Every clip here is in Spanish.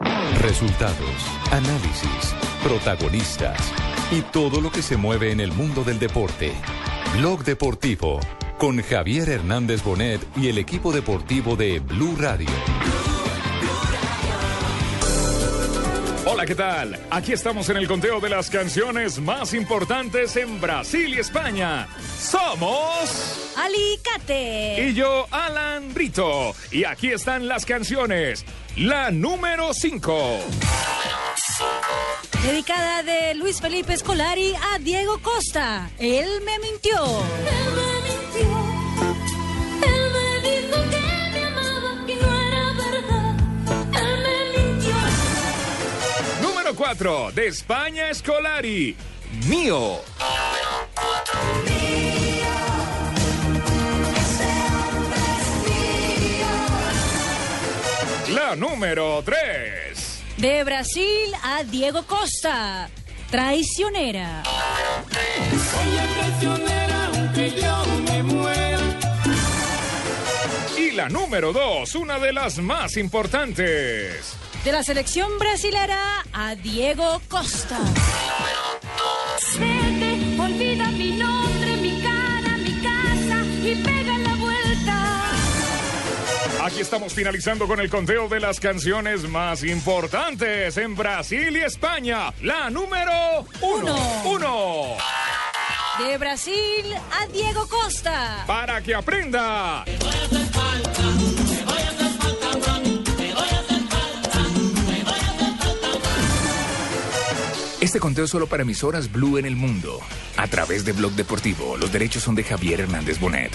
Resultados, análisis, protagonistas y todo lo que se mueve en el mundo del deporte. Blog Deportivo con Javier Hernández Bonet y el equipo deportivo de Blue Radio. Hola, ¿qué tal? Aquí estamos en el conteo de las canciones más importantes en Brasil y España. Somos... Alicate. Y yo, Alan Brito. Y aquí están las canciones. La número 5. Dedicada de Luis Felipe Scolari a Diego Costa. Él me mintió. Él me mintió. Él me dijo que me amaba y no era verdad. Él me mintió. Número 4. De España Scolari. Mío. La número 3. De Brasil a Diego Costa. Traicionera. Y la número 2, una de las más importantes. De la selección brasilera a Diego Costa. Vete, olvida mi nombre, mi cara, mi casa y pega. Aquí estamos finalizando con el conteo de las canciones más importantes en Brasil y España. La número 1. Uno. De Brasil a Diego Costa. Para que aprenda. Este conteo es solo para emisoras Blue en el mundo. A través de Blog Deportivo, los derechos son de Javier Hernández Bonet.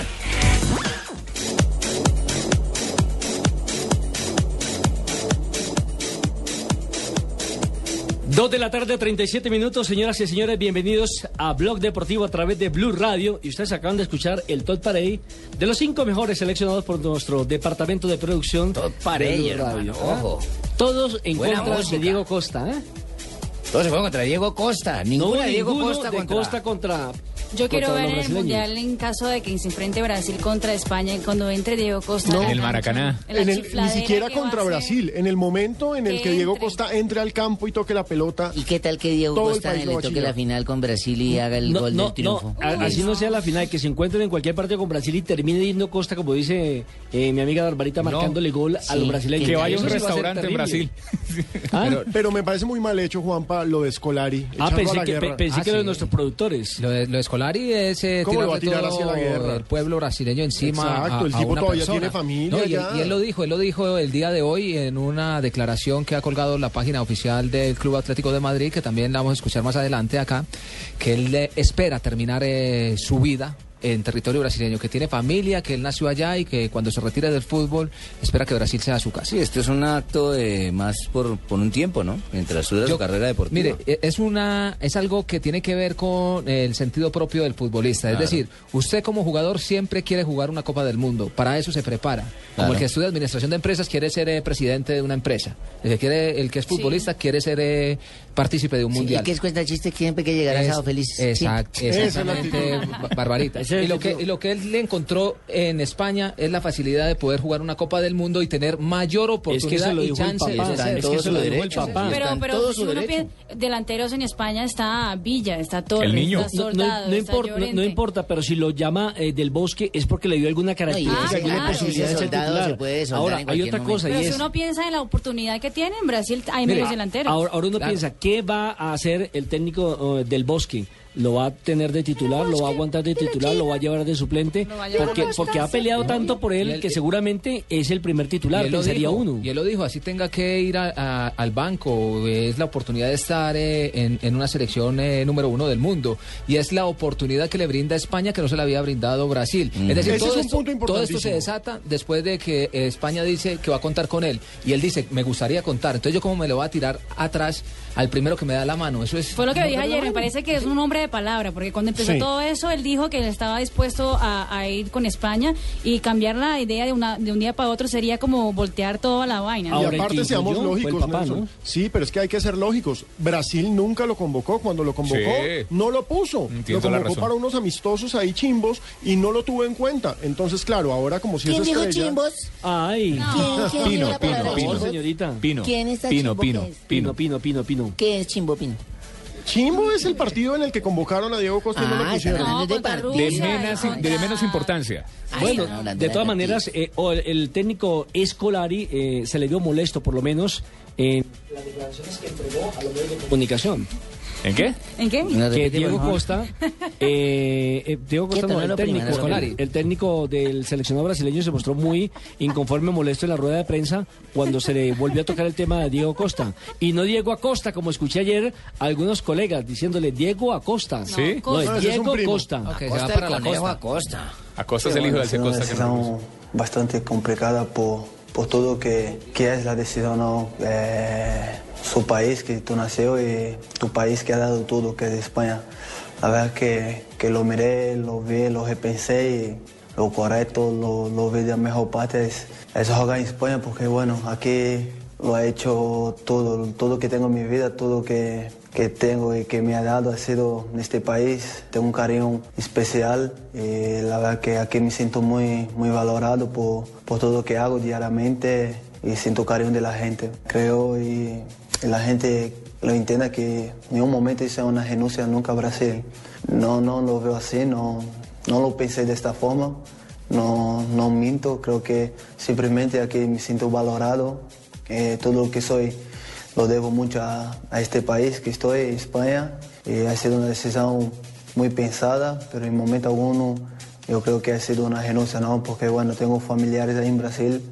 Dos de la tarde, 37 minutos, señoras y señores, bienvenidos a Blog Deportivo a través de Blue Radio. Y ustedes acaban de escuchar el Top Parade de los cinco mejores seleccionados por nuestro departamento de producción. Blue Radio, hermano, ¿ah? ojo. Todos en Buena contra música. de Diego Costa, ¿eh? Todos se fueron contra Diego Costa. No Ninguna hubo de Diego ninguno Costa de contra... Costa contra. Yo quiero ver el mundial en caso de que se enfrente Brasil contra España y cuando entre Diego Costa. No. En el Maracaná. en el- ni siquiera contra. Brasil. En el momento en el Que que Diego entre. Costa entre al campo y toque la pelota. ¿Y qué tal que Diego Costa lo le toque la final con Brasil y haga el No, gol no, del triunfo? no, a- así no sea la final, que se encuentren en cualquier partido con Brasil y termine yendo Costa, como dice eh, mi amiga Barbarita, marcándole gol a Sí, los brasileños. que vaya a un sí restaurante en terrible. ¿Ah? Pero, pero me parece muy mal hecho, Juanpa, lo de Scolari. Ah, pensé que, pensé Ah, que era de sí. nuestros productores. Lo de, lo de Scolari es eh, ¿Cómo lo va a tirarle tirar hacia la todo guerra? el pueblo brasileño encima Exacto, a- el tipo una todavía persona. tiene familia No, y, él, ya. y él lo dijo, él lo dijo el día de hoy en una declaración que ha colgado la página oficial del Club Atlético de Madrid, que también la vamos a escuchar más adelante acá, que él espera terminar eh, su vida en territorio brasileño, que tiene familia, que él nació allá y que cuando se retire del fútbol espera que Brasil sea su casa. Sí, esto es un acto de más por, por un tiempo, ¿no? Mientras su carrera deportiva. Mire, e- es una es algo que tiene que ver con el sentido propio del futbolista. Claro. Es decir, usted como jugador siempre quiere jugar una Copa del Mundo. Para eso se prepara. Como Claro. el que estudia administración de empresas quiere ser eh, presidente de una empresa. El que quiere, el que es futbolista quiere ser eh, partícipe de un Sí, mundial. ¿y qué es cuenta chiste que siempre que llegará Es- sábado feliz? Exact- exactamente, Ba- Barbarita. Y lo, que, y lo que él le encontró en España es la facilidad de poder jugar una Copa del Mundo y tener mayor Es que oportunidad eso lo y chance. todo que su eso lo dijo el derecho. papá. Pero, pero todo si su uno derecho. piensa- delanteros en España está Villa, está Torres, El niño. está No, no- Soldado, no está importa, no- importa, pero si lo llama eh, del bosque es porque le dio alguna característica, alguna posibilidad de ese ser soldado titular. se puede soldar Ahora, hay otra momento. cosa y Pero si es... uno piensa en la oportunidad que tiene, en Brasil hay medios delanteros. Ahora, ahora uno Claro. piensa, ¿qué va a hacer el técnico eh, del Bosque? Lo va a tener de titular, lo va a aguantar de titular, lo va a llevar de suplente, va porque, a porque ha peleado tanto por él que seguramente es el primer titular, él lo pensaría dijo, uno. Y él lo dijo, así tenga que ir a- a- al banco, es la oportunidad de estar eh, en, en una selección eh, número uno del mundo. Y es la oportunidad que le brinda España que no se le había brindado Brasil. Es decir, Ese todo, es un esto, punto todo esto se desata después de que España dice que va a contar con él. Y él dice, me gustaría contar. Entonces yo como me lo voy a tirar atrás al primero que me da la mano. Eso es... Fue lo que dije la ayer, me parece que es un hombre de palabra, porque cuando empezó Sí. todo eso, él dijo que él estaba dispuesto a, a ir con España y cambiar la idea de, una, de un día para otro sería como voltear toda la vaina. y aparte seamos lógicos, Nelson. Sí, pero es que hay que ser lógicos. Brasil nunca lo convocó. Cuando lo convocó, Sí. no lo puso. Entiendo lo la convocó razón. para unos amistosos ahí chimbos y no lo tuvo en cuenta. Entonces, claro, ahora como si ¿Quién es dijo estrella... chimbos? Ay. ¿Quién- quién dijo la palabra Por favor, chimbo? señorita. Pino. ¿Quién está Pino, chimbo Pino? Pino, Pino, Pino, Pino. ¿Qué es chimbo pino? Chimbo es el partido en el que convocaron a Diego Costa y no lo pusieron. hablando de menos, de menos importancia. Bueno, de todas maneras, eh, o el, el técnico Escolari eh, se le vio molesto, por lo menos, en las declaraciones que entregó a los medios de comunicación. ¿En qué? ¿En qué? que Diego Costa, eh, eh, Diego Costa no, el técnico, el, el técnico del seleccionado brasileño se mostró muy inconforme, molesto en la rueda de prensa cuando se le volvió a tocar el tema de Diego Costa. Y no Diego Acosta, como escuché ayer a algunos colegas diciéndole Diego Acosta. ¿Sí? No, es es Diego primo. Costa. Ok, se Costa va para la conejo costa. Acosta. Acosta es el hijo bueno, del es una Costa que bastante complicada por, por todo que, que es la decisión. Eh, su país que tú nació y tu país que ha dado todo, que es España. La verdad que, que lo miré, lo vi, lo repensé y lo correcto, lo, lo vi de la mejor parte es, es jugar en España porque bueno, aquí lo ha hecho todo, todo que tengo en mi vida, todo que, que tengo y que me ha dado ha sido en este país. Tengo un cariño especial y la verdad que aquí me siento muy, muy valorado por, por todo lo que hago diariamente y siento cariño de la gente. Creo y, y la gente lo entienda que en ningún momento hice una renuncia nunca a Brasil. No, no lo veo así, no, no lo pensé de esta forma. No, no minto, creo que simplemente aquí me siento valorado. eh, todo lo que soy lo debo mucho a, este país que estoy, España. Y ha sido una decisión muy pensada, pero en momento alguno yo creo que ha sido una renuncia, ¿no? Porque bueno, tengo familiares ahí en Brasil,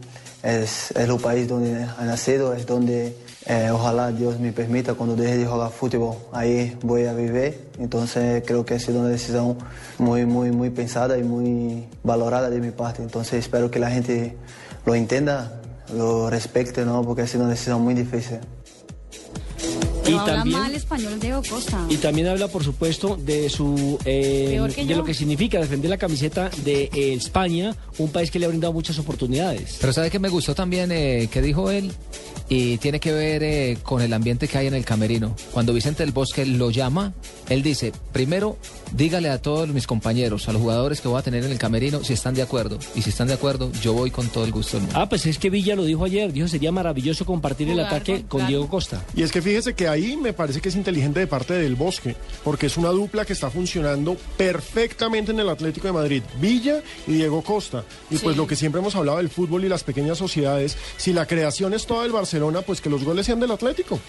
es, es el país donde he nacido, es donde eh, ojalá Dios me permita cuando deje de jugar fútbol, ahí voy a vivir. Entonces creo que ha sido una decisión muy, muy, muy pensada y muy valorada de mi parte. Entonces espero que la gente lo entienda, lo respete, ¿no? Porque ha sido una decisión muy difícil. Bye. Pero Y habla también- mal español Diego Costa. Y también habla, por supuesto, de su eh, de yo. lo que significa defender la camiseta de eh, España, un país que le ha brindado muchas oportunidades. Pero ¿sabe que me gustó también eh, que dijo él? Y tiene que ver eh, con el ambiente que hay en el camerino. Cuando Vicente del Bosque lo llama, él dice, primero, dígale a todos mis compañeros, a los jugadores que voy a tener en el camerino, si están de acuerdo. Y si están de acuerdo, yo voy con todo el gusto del mundo. Ah, pues es que Villa lo dijo ayer, dijo sería maravilloso compartir el Jugar ataque con- con. Diego Costa. Y es que fíjese que ahí me parece que es inteligente de parte del Bosque, porque es una dupla que está funcionando perfectamente en el Atlético de Madrid, Villa y Diego Costa. Y pues lo que siempre hemos hablado del fútbol y las pequeñas sociedades, si la creación es toda del Barcelona, pues que los goles sean del Atlético.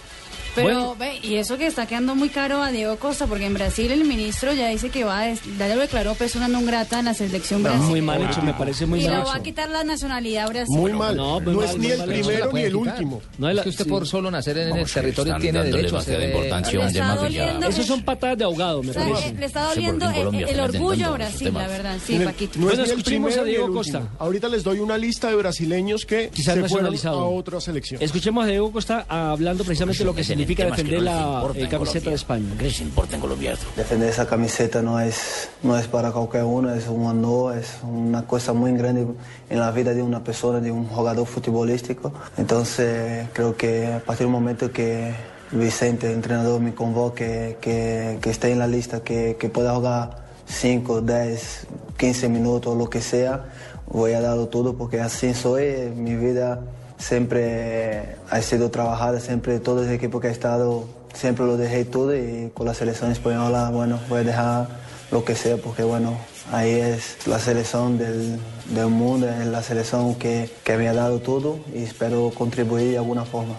Pero, ve, y eso que está quedando muy caro a Diego Costa, porque en Brasil el ministro ya dice que va a, ya lo declaró persona non grata en la selección No, brasileña. muy mal hecho, me parece muy y mal le hecho. va a quitar la nacionalidad brasileña. Muy mal. no, es mal, ni el primero ni el quitar. último. No, Es la- que usted sí. por solo nacer en el territorio tiene derecho a demasiada ser, eh, importancia a un tema que ya... Esos son patadas de ahogado, me O sea, parece. le está Sí, doliendo en el, Colombia el orgullo a Brasil, la verdad. Sí, Paquito. no Bueno, es escuchemos a Diego Costa. Ahorita les doy una lista de brasileños que Quizás se fueron a otra selección. Escuchemos a Diego Costa hablando precisamente de lo que significa que defender no la eh, camiseta de España. ¿Qué les importa en Colombia esto? Defender esa camiseta no es, no es para cualquier uno, es un honor, es una cosa muy grande en la vida de una persona, de un jugador futbolístico. Entonces creo que a partir del momento que Vicente, entrenador, me convoque, que, que esté en la lista, que, que pueda jugar 5, 10, 15 minutos, lo que sea, voy a darlo todo porque así soy, mi vida siempre ha sido trabajada, siempre todo el equipo que he estado, siempre lo dejé todo y con la selección española, bueno, voy a dejar lo que sea porque bueno, ahí es la selección del, del mundo, es la selección que, que me ha dado todo y espero contribuir de alguna forma.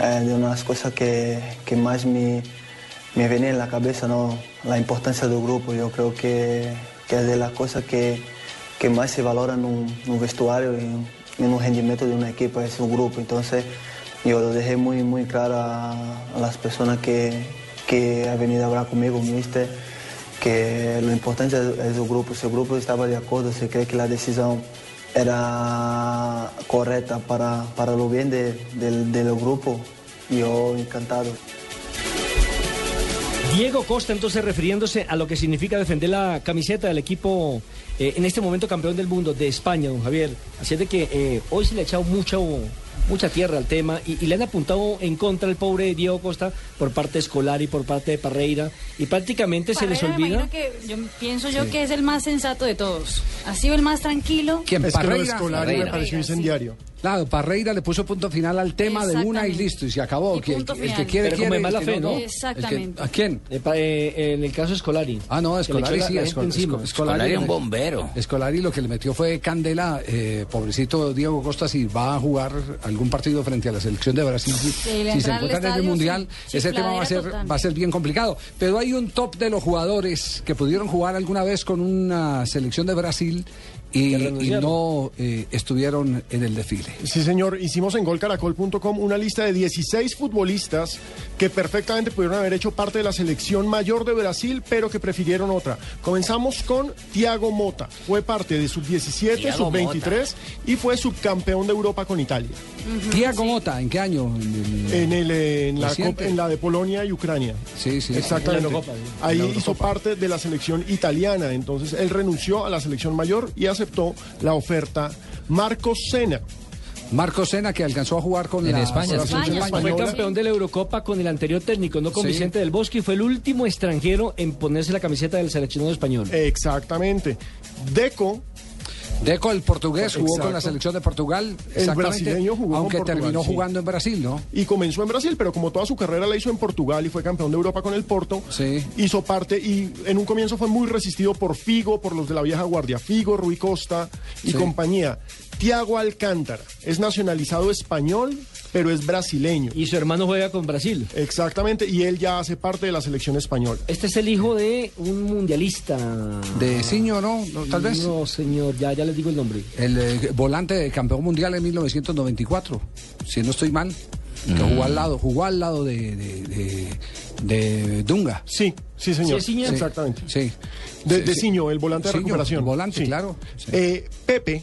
Es de unas cosas que, que más me, me venía en la cabeza ¿no? la importancia del grupo. Yo creo que, que es de las cosas que, que más se valora en un, un vestuario y en un rendimiento de una equipa, es un grupo. Entonces yo lo dejé muy, muy claro a, las personas que, que han venido a hablar conmigo, ¿viste? que lo importante es, es el grupo. Si el grupo estaba de acuerdo, si cree que la decisión era correcta para, para lo bien de- del, del grupo, yo encantado. Diego Costa, entonces, refiriéndose a lo que significa defender la camiseta del equipo, eh, en este momento campeón del mundo de España, don Javier. Así es de que eh, hoy se le ha echado mucha, mucha tierra al tema y, y le han apuntado en contra al pobre Diego Costa por parte escolar y por parte de Parreira. Y prácticamente se les Parreira, olvida. que yo pienso yo Sí. que es el más sensato de todos. Ha sido el más tranquilo. Es que lo escolar me pareció incendiario. Claro, Parreira le puso punto final al tema de una y listo, y se acabó. Y Que- punto el que quiere, Pero quiere. mala fe, ¿no? Que- Exactamente. ¿A quién? Eh, pa- eh, en el caso Escolari. Ah, no, Escolari sí, Esco-. Esco- Escolari un bombero. Escolari lo que le metió fue candela, eh, pobrecito Diego Costa, si va a jugar algún partido frente a la selección de Brasil, si, se entra al encuentra en el Mundial, sí, ese tema va a, ser, total. va a ser bien complicado. Pero hay un top de los jugadores que pudieron jugar alguna vez con una selección de Brasil y, no eh, estuvieron en el desfile. Sí, señor. Hicimos en golcaracol.com una lista de 16 futbolistas que perfectamente pudieron haber hecho parte de la selección mayor de Brasil, pero que prefirieron otra. Comenzamos con Thiago Mota. Fue parte de sub-17, Thiago sub-23 y fue subcampeón de Europa con Italia. Tiago Mota, ¿en qué año? En el- En, el, eh, en, la, Reciente. Copa- en la de Polonia y Ucrania. Sí, sí. Exactamente. En la. Ahí En la hizo parte de la selección italiana. Entonces él renunció a la selección mayor y aceptó la oferta. Marcos Sena. Marco Sena, que alcanzó a jugar con En la, España, con la España, Fue campeón de la Eurocopa con el anterior técnico, no con Sí. Vicente del Bosque, y fue el último extranjero en ponerse la camiseta del seleccionado español. Exactamente. Deco. Deco, el portugués, jugó Exacto. con la selección de Portugal. El brasileño jugó con Aunque Portugal, terminó sí. jugando en Brasil, ¿no? Y comenzó en Brasil, pero como toda su carrera la hizo en Portugal y fue campeón de Europa con el Porto, Sí. hizo parte y en un comienzo fue muy resistido por Figo, por los de la vieja guardia, Figo, Rui Costa y Sí. compañía. Tiago Alcántara es nacionalizado español, pero es brasileño. Y su hermano juega con Brasil. Exactamente, y él ya hace parte de la selección española. Este es el hijo de un mundialista. De Ciño, ¿no? No, Tal vez. No, señor, ya, ya les digo el nombre. El eh, volante de campeón mundial en 1994, si no estoy mal. Que jugó al lado, jugó al lado de, de, de- de Dunga. Sí, sí, señor. Sí, Ciño. Exactamente. Sí. De, Sí, de sí. Ciño, el volante de Ciño, recuperación. el volante, Sí. claro. Sí. Eh, Pepe,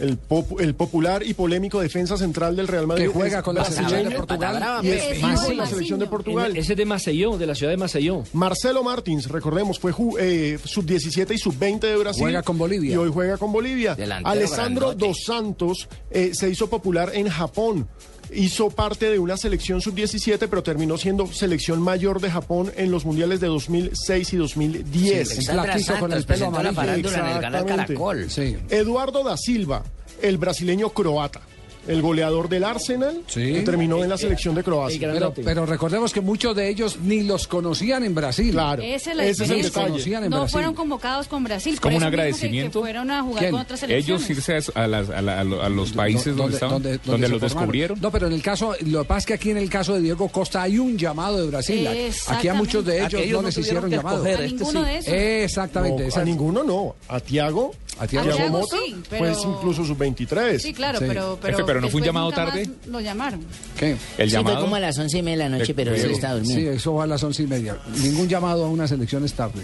el, pop- el popular y polémico defensa central del Real Madrid. Que juega con la selección de Portugal. Y es Pepe. hijo de la selección de Portugal. En- Ese es de Maceió, de la ciudad de Maceió. Marcelo Martins, recordemos, fue eh, sub-17 y sub-20 de Brasil. Juega con Bolivia. Y hoy juega con Bolivia. Delantero Alessandro. Dos Santos eh, se hizo popular en Japón. Hizo parte de una selección sub-17, pero terminó siendo selección mayor de Japón en los mundiales de 2006 y 2010. Sí, Sandra flaquito con el pelo la en el canal. Caracol. Sí. Eduardo da Silva, el brasileño croata, el goleador del Arsenal, Sí. que terminó en la selección de Croacia. Pero, pero recordemos que muchos de ellos ni los conocían en Brasil. Claro, Esa es la ese es el detalle. Conocían en No Brasil. fueron convocados con Brasil. Es como un que- agradecimiento. Que, fueron a jugar ¿Quién? con otras selecciones. Ellos irse a, a las- a la- a lo- a los países donde, estaban, donde, los formaron. descubrieron. No, pero en el caso, lo que pasa es que aquí en el caso de Diego Costa hay un llamado de Brasil. Aquí a muchos de ellos no no les hicieron llamado. A este ninguno de esos. Exactamente. No, a ninguno no. A Tiago. A Thiago. Thiago Thiago Mota sí, fue pero- incluso sub-23. Sí, claro, Sí. pero, pero. Pero no fue un llamado tarde. Lo llamaron. ¿Qué? El Sí, fue llamado. como a las once y media de la noche, pero él Sí. está Sí, durmiendo. eso va a las once y media. Ningún llamado a una selección estable.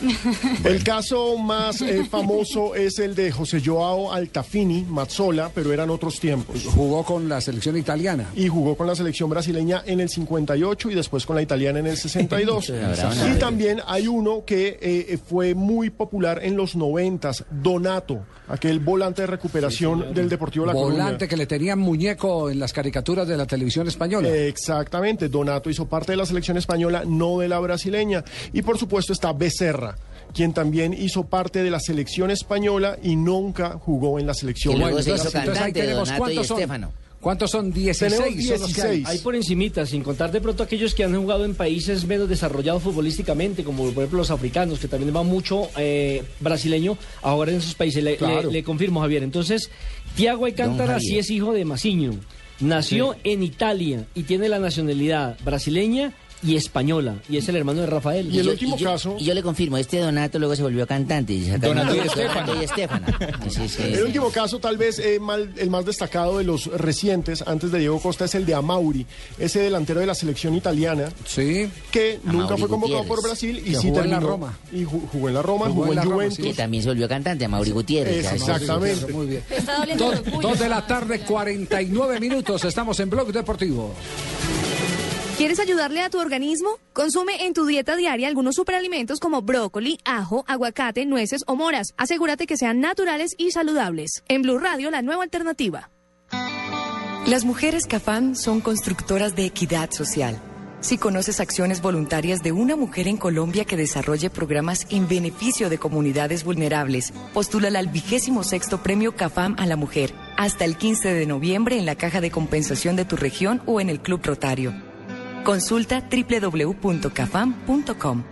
El caso más eh, famoso es el de José Joao Altafini, Mazzola, pero eran otros tiempos. Jugó con la selección italiana. Y jugó con la selección brasileña en el 58 y después con la italiana en el 62. y también hay uno que eh, fue muy popular en los 90, Donato, aquel volante de recuperación del Deportivo La Coruña. Volante que le tenían muñeco en las caricaturas de la televisión española. Exactamente, Donato hizo parte de la selección española, no de la brasileña. Y por supuesto está Becerra, quien también hizo parte de la selección española y nunca jugó en la selección. Y luego se hizo entonces- cantante, ahí tenemos Donato y cuántos son. Estefano. ¿Cuántos son? 16 Tenemos son los que hay. 16. Hay por encimita, sin contar de pronto aquellos que han jugado en países menos desarrollados futbolísticamente, como por ejemplo los africanos, que también van mucho eh, brasileño a jugar en esos países. Le, Claro. le- le confirmo, Javier. Entonces, Tiago Alcántara sí es hijo de Maciño. Nació en Italia y tiene la nacionalidad brasileña y española. Y es el hermano de Rafael. Y yo- y yo- Y yo le confirmo, este Donato luego se volvió cantante. y Donato y. Sí, sí. El último caso, tal vez eh, mal- el más destacado de los recientes, antes de Diego Costa, es el de Amauri, ese delantero de la selección italiana, que nunca Amauri fue convocado Gutiérrez. por Brasil y sí jugó en la terminó. Roma. Y ju- jugó en la Roma, jugó, en Juventus. Que también se volvió cantante, a Mauri Gutiérrez. Exactamente. Muy bien. Dos, el dos de la tarde, 49 minutos. Estamos en Blog Deportivo. ¿Quieres ayudarle a tu organismo? Consume en tu dieta diaria algunos superalimentos como brócoli, ajo, aguacate, nueces o moras. Asegúrate que sean naturales y saludables. En Blue Radio, la nueva alternativa. Las mujeres CAFAM son constructoras de equidad social. Si conoces acciones voluntarias de una mujer en Colombia que desarrolle programas en beneficio de comunidades vulnerables, postúlala al vigésimo sexto premio CAFAM a la mujer hasta el 15 de noviembre en la caja de compensación de tu región o en el Club Rotario. Consulta www.cafam.com.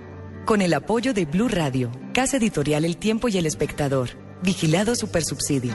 Con el apoyo de Blue Radio, Casa Editorial El Tiempo y El Espectador. Vigilado Supersubsidio.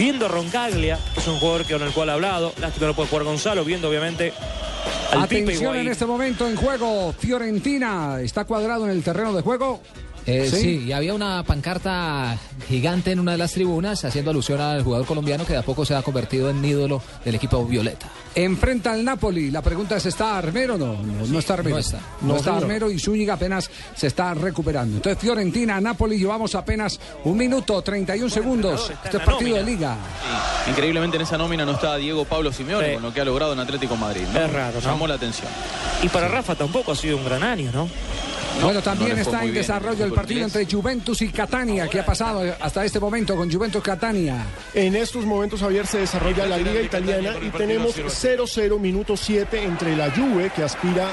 Viendo a Roncaglia, que es un jugador con el cual ha hablado. Lástima no puede jugar Gonzalo. Viendo, obviamente, al Atención en este momento en juego. Fiorentina está cuadrado en el terreno de juego. Eh, sí. y había una pancarta gigante en una de las tribunas haciendo alusión al jugador colombiano que de a poco se ha convertido en ídolo del equipo violeta. Enfrenta al Napoli. La pregunta es, ¿está Armero? No, no, no está Armero. No está. No No, está. Armero y Zúñiga apenas se está recuperando. Entonces, Fiorentina, Napoli, llevamos apenas un minuto, 31 segundos. Este es partido de liga. Increíblemente en esa nómina no está Diego Pablo Simeone Sí. con lo que ha logrado en Atlético Madrid. ¿no? Es raro, ¿no? Llamó la atención. Y para Rafa tampoco ha sido un gran año, ¿no? Bueno, también no está en desarrollo el partido inglés. entre Juventus y Catania. ¿Qué ha pasado hasta este momento con Juventus Catania? En estos momentos, Javier, se desarrolla la Liga Italiana y tenemos 0-0 minuto 7 entre la Juve, que aspira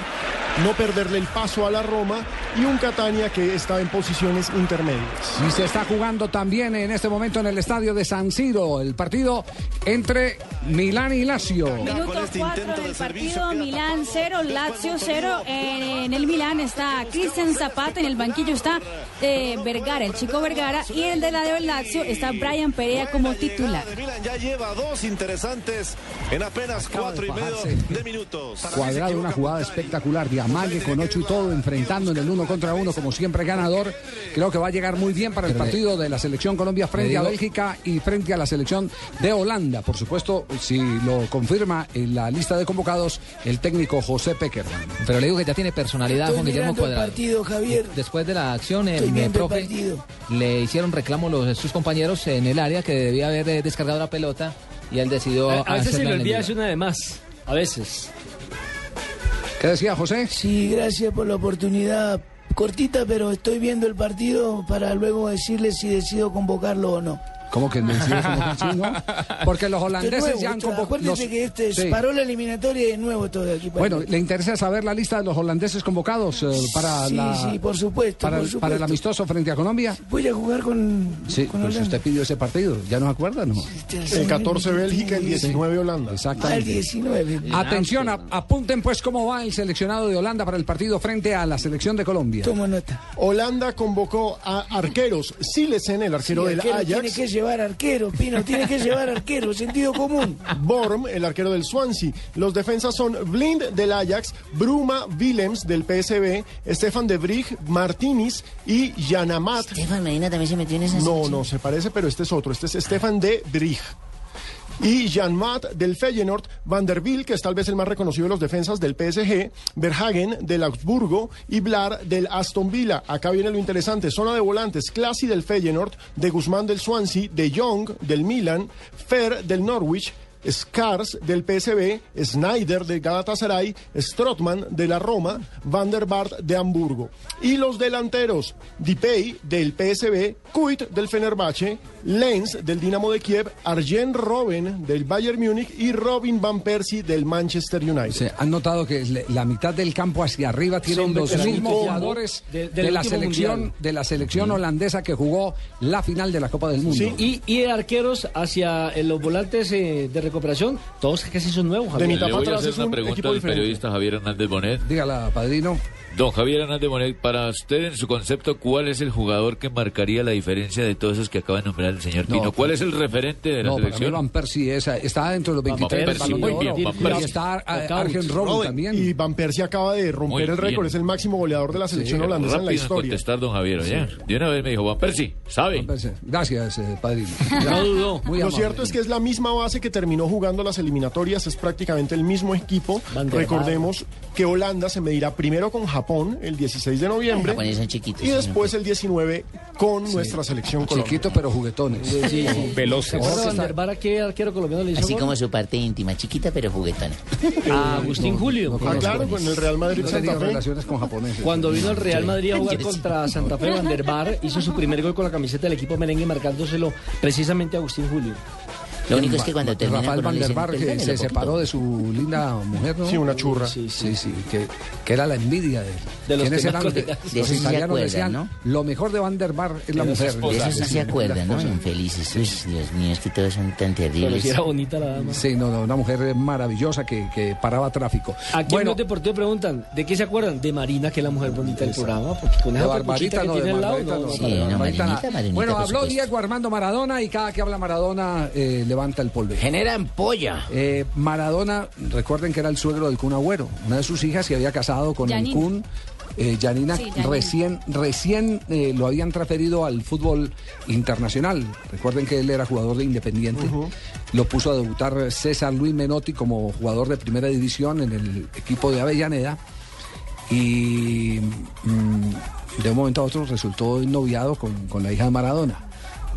no perderle el paso a la Roma, y un Catania que está en posiciones intermedias. Y se está jugando también en este momento en el estadio de San Siro el partido entre Milán y Lazio. Minuto 4 del partido, Milán 0, Lazio 0. En, en el Milán está Cristian Zapata, en el banquillo está eh, Vergara, el chico Vergara, y en el del lado del Lazio está Brian Perea como titular. Ya lleva dos interesantes en apenas cuatro y medio de minutos. Cuadrado, una jugada espectacular de Amague con ocho y todo, enfrentando en el uno contra uno como siempre ganador. Creo que va a llegar muy bien para el partido de la selección Colombia frente a Bélgica y frente a la selección de Holanda. Por supuesto, si lo confirma en la lista de convocados el técnico José Peckerman. Pero le digo que ya tiene personalidad Estoy Juan Guillermo el Cuadrado. partido, Javier. Después de la acción, Estoy el el profe partido. le hicieron reclamo los, sus compañeros en el área que debía haber eh, descargado la pelota y él decidió A, a veces se le el olvida hacer una de más. A veces. ¿Qué decía José? Sí, gracias por la oportunidad cortita, pero estoy viendo el partido para luego decirles si decido convocarlo o no. ¿Cómo que? Sí, ¿no? Porque los holandeses nuevo, ya han convocado. Acuérdense que este Sí. paró la eliminatoria y de nuevo todo aquí. para Bueno. ¿le interesa saber la lista de los holandeses convocados eh, para Sí, la sí, por supuesto, para, por el- supuesto. para el amistoso frente a Colombia? Voy a jugar con, Sí, con pues Holanda. usted pidió ese partido, ¿ya no se acuerda? No. El 14 Bélgica, el 19 Holanda. Exactamente. El 19. Atención, a- apunten pues cómo va el seleccionado de Holanda para el partido frente a la selección de Colombia. Tomo nota. Holanda convocó a arqueros. Silesen, el arquero Sí, del arquero Ajax. Tiene que llevar arquero, Pino, tiene que llevar arquero, sentido común. Borm, el arquero del Swansea. Los defensas son Blind del Ajax, Bruma Willems del PSV, Stefan de Vrij, Martínez y Janamat. Stefan Medina también se metió en esa No, no, se parece, pero este es otro. Este es Stefan de Vrij. Y Jan Maat del Feyenoord, Van der Wiel, que es tal vez el más reconocido de los defensas del PSG, Verhagen del Augsburgo y Blar del Aston Villa. Acá viene lo interesante, zona de volantes, Classy del Feyenoord, de Guzmán del Swansea, de Jong del Milan, Fer del Norwich, Skars del PSV, Snyder del Galatasaray, Strootman de la Roma, Van der Vaart de Hamburgo. Y los delanteros, Dipey del PSV, Kuit del Fenerbahce, Lenz del Dinamo de Kiev, Arjen Robben del Bayern Múnich y Robin Van Persie del Manchester United. Se han notado que la mitad del campo hacia arriba tienen Son los mismos jugadores de- la selección mundial. de la selección holandesa que jugó la final de la Copa del Mundo. Y, y arqueros hacia eh, los volantes eh, de recuperación, todos casi son nuevos. Javier. Le voy a hacer una pregunta al periodista Javier Hernández Bonet. Dígala, padrino. Don Javier Hernández Bonet, para usted en su concepto, ¿cuál es el jugador que marcaría la diferencia de todos esos que acaba de nombrar el señor No, Pino? ¿Cuál es el referente de la No, selección? Van Persie es- está dentro de los 23 del Persie, muy bien, Van Y Persie. está. Arjen Robben también. Y Van Persie acaba de romper el récord, es el máximo goleador de la selección holandesa en la historia. contestar, don Javier. De una vez me dijo, Van Persie, ¿sabe? Gracias, eh, padrino. No dudó. Muy Lo amable. cierto es que es la misma base que terminó jugando las eliminatorias, es prácticamente el mismo equipo. Van Recordemos que Holanda se medirá primero con Japón el 16 de noviembre japoneses son chiquitos, y sí, después el 19 con nuestra selección Colombia. Chiquito pero juguetones. Sí, sí. Veloces. Vaart, ¿a qué arquero colombiano le hizo Así gol? como su parte íntima, chiquita pero juguetona. A Agustín Julio. Ah, claro, con el Real Madrid No Santa Fe. relaciones con japoneses. Cuando vino el Real Madrid a jugar contra Santa Fe, Van der hizo su primer gol con la camiseta del equipo merengue marcándoselo precisamente a Agustín Julio. Lo único es que cuando termina Rafael con Van der Vaart que se separó de su linda mujer, ¿no? Sí, una churra. Sí, sí, sí, que, que era la envidia de, De los ¿Quiénes eran los, de- los De se italianos acuerdan, decían, ¿no? lo mejor de Van der Vaart es la De mujer. eso sí se acuerdan, ¿no? Infelices. Uy, Dios mío, es que todos son tan Pero terribles. si era bonita la dama. Sí, no, no, una mujer maravillosa que, que paraba tráfico. Aquí en bueno, los deportivos preguntan, ¿de qué se acuerdan? De Marina, que es la mujer bonita del programa, porque con de esa Barbarita que tiene de al lado, Barbarita no, Sí, Marinita, nada. Marinita, Bueno, por habló supuesto. Diego Armando Maradona y cada que habla Maradona eh, levanta el polvo. Genera ampolla. Eh, Maradona, recuerden que era el suegro del Kun Agüero, una de sus hijas que había casado con Janina. el Kun. Eh, Janina, Sí, Janina. recién, recién eh, lo habían transferido al fútbol internacional. Recuerden que él era jugador de Independiente. Lo puso a debutar César Luis Menotti como jugador de primera división en el equipo de Avellaneda. Y mm, de un momento a otro resultó noviado con, con la hija de Maradona.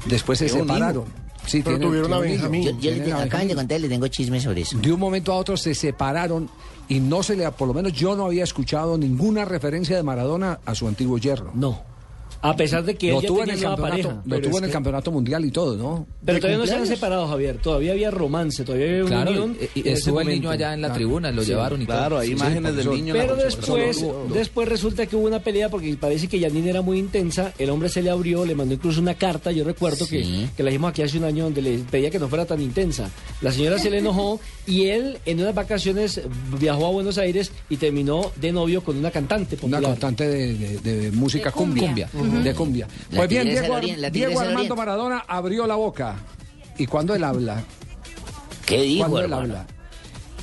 Después se separaron. Sí, Pero tienen- tuvieron a tienen un niño. Benjamín. Yo, yo Tienen le- contar, le tengo chismes sobre eso. De un momento a otro se separaron y no se le, por lo menos yo no había escuchado ninguna referencia de Maradona a su antiguo yerno. No. A pesar de que Lo tuvo en el campeonato, pareja. lo Pero tuvo es en el que- campeonato mundial y todo, ¿no? Pero ¿De todavía no se han separado, Javier. Todavía había romance, todavía había Claro, unión. y- y estuvo el niño allá en la Claro. tribuna, lo Sí, llevaron y Claro, todo. hay Sí, imágenes del niño. en la Pero después, después resulta que hubo una pelea porque parece que Janine era muy intensa, el hombre se le abrió, le mandó incluso una carta, yo recuerdo que, Sí. que la dijimos aquí hace un año donde le pedía que no fuera tan intensa. La señora se le enojó y él en unas vacaciones viajó a Buenos Aires y terminó de novio con una cantante Una cantante de, de- de música De cumbia. cumbia, de cumbia. La Pues bien, Diego, Diego Armando. Maradona abrió la boca. Y cuando él habla, ¿Qué dijo, cuando él habla,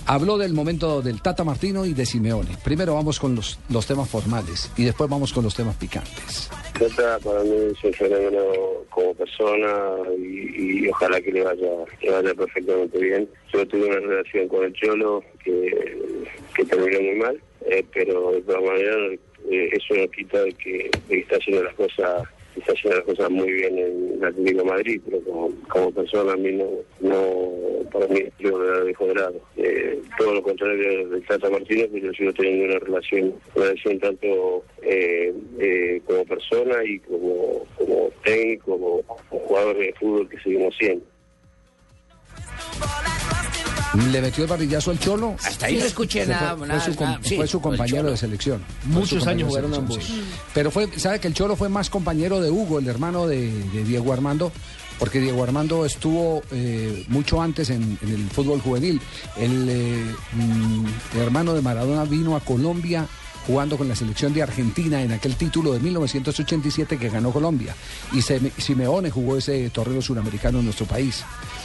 habló del momento del Tata Martino y de Simeone. Primero vamos con los, los temas formales y después vamos con los temas picantes. Tata para mí es un fenómeno como persona y, y ojalá que le vaya, le vaya perfectamente bien. Yo tuve una relación con el Cholo que, que terminó muy mal, eh, pero de todas maneras eh, eso no quita de que, de está haciendo las cosas está haciendo las cosas muy bien en Atlético de Madrid, pero como, persona a mí no, no para mí yo lo dejo de lado. Eh, todo lo contrario del Tata Martínez, que yo sigo teniendo una relación, una relación tanto eh, eh, como persona y como, como técnico, como, como jugador de fútbol que seguimos siendo. Le metió el barrillazo al Cholo. Hasta ahí no escuché Fue- nada, Fue, su. Sí, fue su el compañero de selección. Muchos años jugaron ambos. sí. Pero fue, ¿sabe que el Cholo fue más compañero de Hugo, el hermano de, de Diego Armando? Porque Diego Armando estuvo eh, mucho antes en, en el fútbol juvenil. El, eh, mm, el hermano de Maradona vino a Colombia jugando con la selección de Argentina en aquel título de 1987 que ganó Colombia. Y Sime- Simeone jugó ese torneo suramericano en nuestro país.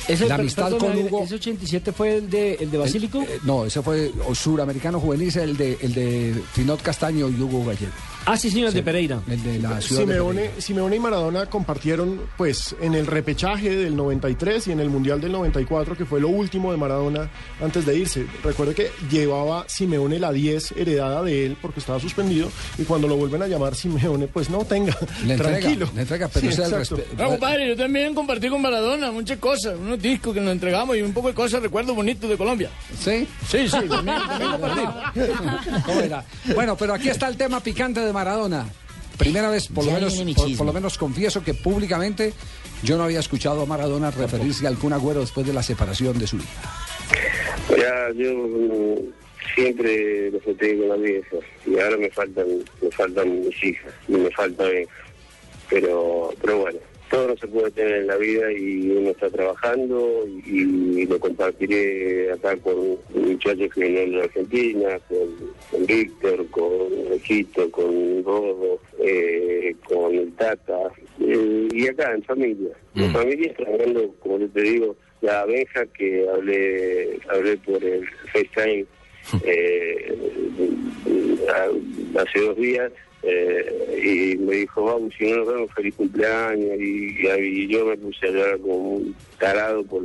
Ese, la amistad perdón, con Hugo... ¿Ese 87 fue el de, el de Basílico? Eh, no, ese fue o suramericano juvenil, el de, el de Finot Castaño y Hugo Gallego. ah, sí, señor, el Sí, de Pereira. El de la ciudad de Simeone, Pereira. Simeone y Maradona compartieron pues en el repechaje del 93 y en el Mundial del 94, que fue lo último de Maradona antes de irse. Recuerde que llevaba Simeone la 10 heredada de él porque estaba suspendido y cuando lo vuelven a llamar Simeone, pues no tenga, Le entrega, tranquilo. le entrega, pero Sí, ese es el exacto. respeto. No, compadre, yo también compartí con Maradona muchas cosas, unos discos que nos entregamos y un poco de cosas, recuerdos bonitos de Colombia. ¿Sí? Sí, sí, también, también compartí. ¿Cómo era? Bueno, pero aquí está el tema picante de Maradona. Primera vez, por lo, menos, mi por, lo menos confieso que públicamente yo no había escuchado a Maradona referirse al Kun Agüero después de la separación de su hija. Ya, yo mm, siempre lo festeé con la vieja y ahora me faltan, me faltan mis hijas y me falta Benja. Pero, pero bueno, todo no se puede tener en la vida y uno está trabajando y, lo compartiré acá con muchachos que vienen de Argentina, con, con Víctor, con Regito, con Rodo, eh, con el Tata eh, y acá en familia. En familia trabajando, como yo te digo, la Benja que hablé, hablé por el FaceTime eh, a- hace dos días eh, y me dijo, vamos, si no nos vemos, feliz cumpleaños. Y, y yo me puse a llorar como un tarado por,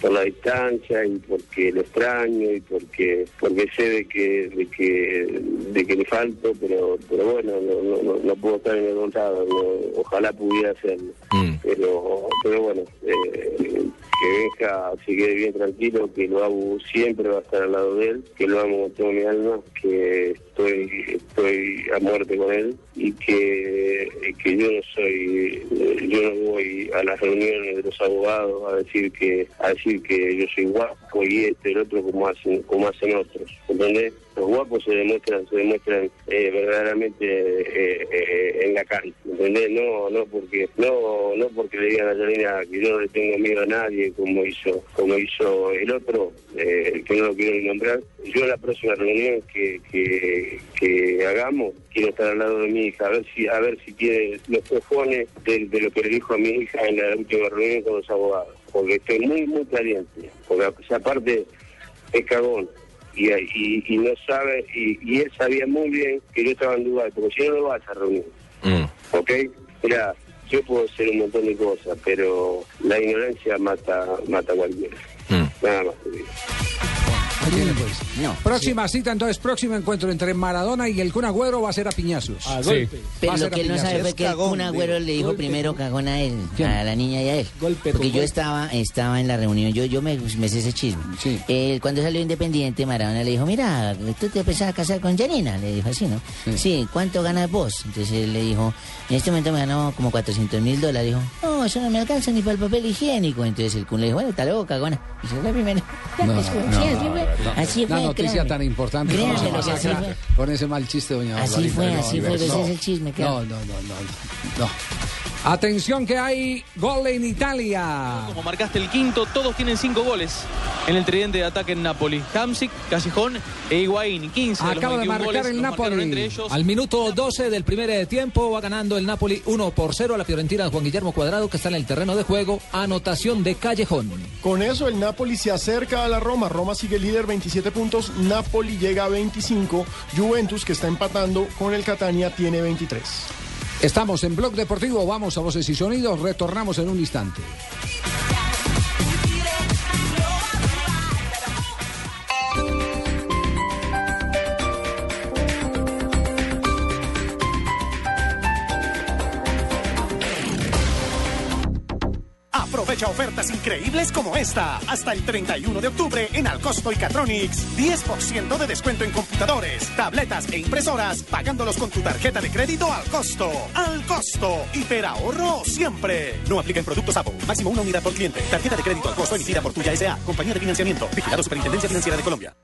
por la distancia y porque lo extraño y porque porque sé de que de que de que le falto pero pero bueno no no, no, no puedo estar en el contado no, ojalá pudiera hacerlo pero pero bueno eh, que Benja se quede bien tranquilo, que lo amo siempre va a estar al lado de él, que lo amo con toda mi alma, que estoy estoy a muerte con él y que, que yo no soy, yo no voy a las reuniones de los abogados a decir que a decir que yo soy guapo y este el otro como hacen como hacen otros, ¿entendés? Los guapos se demuestran se demuestran eh, verdaderamente eh, eh, en la calle, ¿entendés? No no porque no no porque le digan a Yanina que yo no le tengo miedo a nadie como hizo como hizo el otro, eh, que no lo quiero ni nombrar. Yo en la próxima reunión que, que, que hagamos quiero estar al lado de mi hija, a ver si a ver si tiene los cojones de, de lo que le dijo a mi hija en la última reunión con los abogados, porque estoy muy muy caliente, porque aparte es cagón y, y, y no sabe y, y él sabía muy bien que yo estaba en Dubái, porque si no no va a esa reunión, ¿ok? Mira, yo puedo hacer un montón de cosas, pero la ignorancia mata mata a cualquiera. Nada más tiene, pues. Próxima cita, entonces, próximo encuentro entre Maradona y el Kun Agüero va a ser a piñazos. A Sí. Pero lo que él no sabe fue que el Kun Agüero le dijo primero cagón a él, a la niña y a él. Porque yo golpe. estaba estaba en la reunión, yo yo me, me sé ese chisme. Él, cuando salió Independiente, Maradona le dijo, mira, tú te empezás a casar con Janina, le dijo así, ¿no? Sí. ¿cuánto ganas vos? Entonces él le dijo, en este momento me ganó como 400 mil dólares. Dijo, no, eso no me alcanza ni para el papel higiénico. Entonces el Kun le dijo, bueno, está luego, cagona. Y se fue primero. No, no, sí, así fue. Una noticia tan importante se lo que así fue. con ese mal chiste, doña Así Barbarita. fue, No, así no, fue, ese es el chisme, no, no, no, no. Atención que hay gol en Italia. Como marcaste el quinto, todos tienen cinco goles en el tridente de ataque en Napoli. Hamsik, Callejón e Higuaín. 15 de los Acaba de 21 marcar goles el Napoli. entre ellos. Al minuto 12 del primer tiempo va ganando el Napoli 1 por 0 a la Fiorentina de Juan Guillermo Cuadrado que está en el terreno de juego. Anotación de Callejón. Con eso el Napoli se acerca a la Roma. Roma sigue líder 27 puntos. Napoli llega a 25. Juventus que está empatando con el Catania tiene 23. Estamos en Blog Deportivo, vamos a voces y sonidos, retornamos en un instante. Ofertas increíbles como esta. Hasta el 31 de octubre en Alcosto y Catronics. 10% de descuento en computadores, tabletas e impresoras, pagándolos con tu tarjeta de crédito al costo. Al costo. Hiperahorro siempre. No aplica en productos Apple. Máximo una unidad por cliente. Tarjeta de crédito al costo emitida por Tuya S.A. Compañía de financiamiento. Vigilado Superintendencia Financiera de Colombia.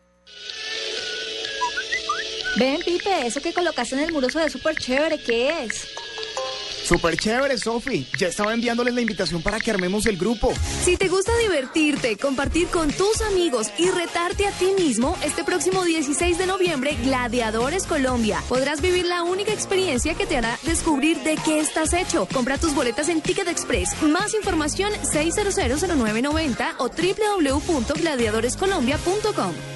Ven, Pipe, eso que colocaste en el muro se ve súper chévere. ¿Qué es? Súper chévere, Sofi. Ya estaba enviándoles la invitación para que armemos el grupo. Si te gusta divertirte, compartir con tus amigos y retarte a ti mismo, este próximo 16 de noviembre, Gladiadores Colombia. Podrás vivir la única experiencia que te hará descubrir de qué estás hecho. Compra tus boletas en Ticket Express. Más información 6000990 o www.gladiadorescolombia.com.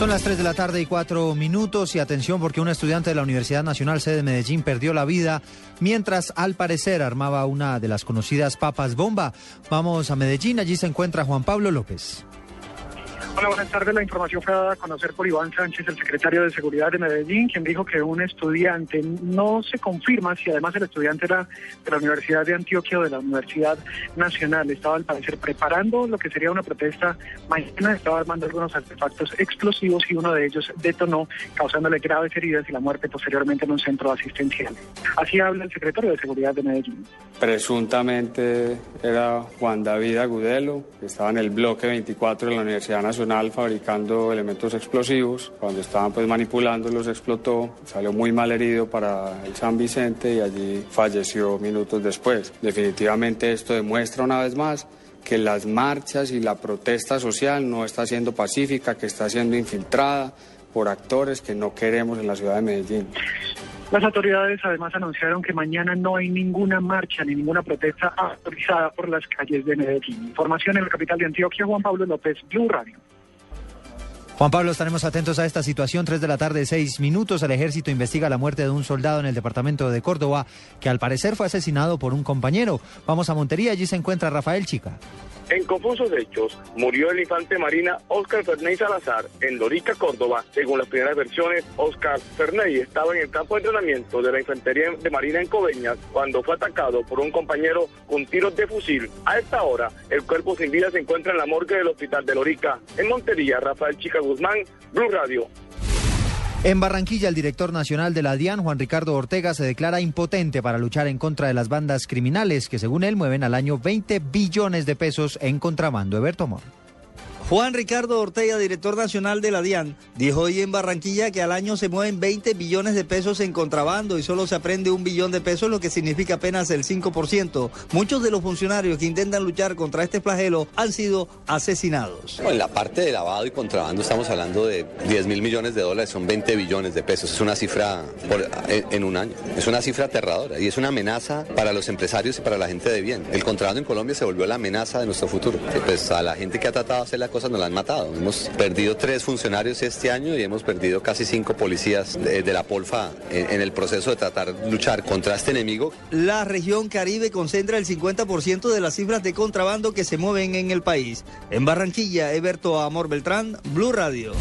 Son las 3 de la tarde y 4 minutos y atención porque un estudiante de la Universidad Nacional sede de Medellín perdió la vida mientras al parecer armaba una de las conocidas papas bomba. Vamos a Medellín, allí se encuentra Juan Pablo López. Hola, buenas tardes. La información fue dada a conocer por Iván Sánchez, el secretario de Seguridad de Medellín, quien dijo que un estudiante, no se confirma si además el estudiante era de la Universidad de Antioquia o de la Universidad Nacional. Estaba al parecer preparando lo que sería una protesta mañana, estaba armando algunos artefactos explosivos y uno de ellos detonó, causándole graves heridas y la muerte posteriormente en un centro asistencial. Así habla el secretario de Seguridad de Medellín. Presuntamente era Juan David Agudelo, que estaba en el bloque 24 de la Universidad Nacional fabricando elementos explosivos. Cuando estaban pues manipulándolos explotó, salió muy mal herido para el San Vicente y allí falleció minutos después. Definitivamente esto demuestra una vez más que las marchas y la protesta social no está siendo pacífica, que está siendo infiltrada por actores que no queremos en la ciudad de Medellín. Las autoridades además anunciaron que mañana no hay ninguna marcha ni ninguna protesta autorizada por las calles de Medellín. Información en la capital de Antioquia, Juan Pablo López, Blue Radio. Juan Pablo, estaremos atentos a esta situación. Tres de la tarde, seis minutos. El ejército investiga la muerte de un soldado en el departamento de Córdoba, que al parecer fue asesinado por un compañero. Vamos a Montería, allí se encuentra Rafael Chica. En confusos hechos, murió el infante marina Oscar Ferney Salazar en Lorica, Córdoba. Según las primeras versiones, Oscar Ferney estaba en el campo de entrenamiento de la Infantería de Marina en Coveñas cuando fue atacado por un compañero con tiros de fusil. A esta hora, el cuerpo sin vida se encuentra en la morgue del hospital de Lorica. En Montería, Rafael Chica Guzmán, Blue Radio. En Barranquilla, el director nacional de la DIAN, Juan Ricardo Ortega, se declara impotente para luchar en contra de las bandas criminales que, según él, mueven al año 20 billones de pesos en contrabando. Eberto Mon. Juan Ricardo Ortega, director nacional de la DIAN, dijo hoy en Barranquilla que al año se mueven 20 billones de pesos en contrabando y solo se aprende un billón de pesos, lo que significa apenas el 5%. Muchos de los funcionarios que intentan luchar contra este flagelo han sido asesinados. en la parte de lavado y contrabando estamos hablando de 10 mil millones de dólares, son 20 billones de pesos. Es una cifra en, un año. Es una cifra aterradora y es una amenaza para los empresarios y para la gente de bien. El contrabando en Colombia se volvió la amenaza de nuestro futuro. Pues a la gente que ha tratado de hacer la cosa nos la han matado. Hemos perdido tres funcionarios este año y hemos perdido casi cinco policías de, de la Polfa en, en, el proceso de tratar de luchar contra este enemigo. La región Caribe concentra el 50% de las cifras de contrabando que se mueven en el país. En Barranquilla, Eberto Amor Beltrán, Blue Radio.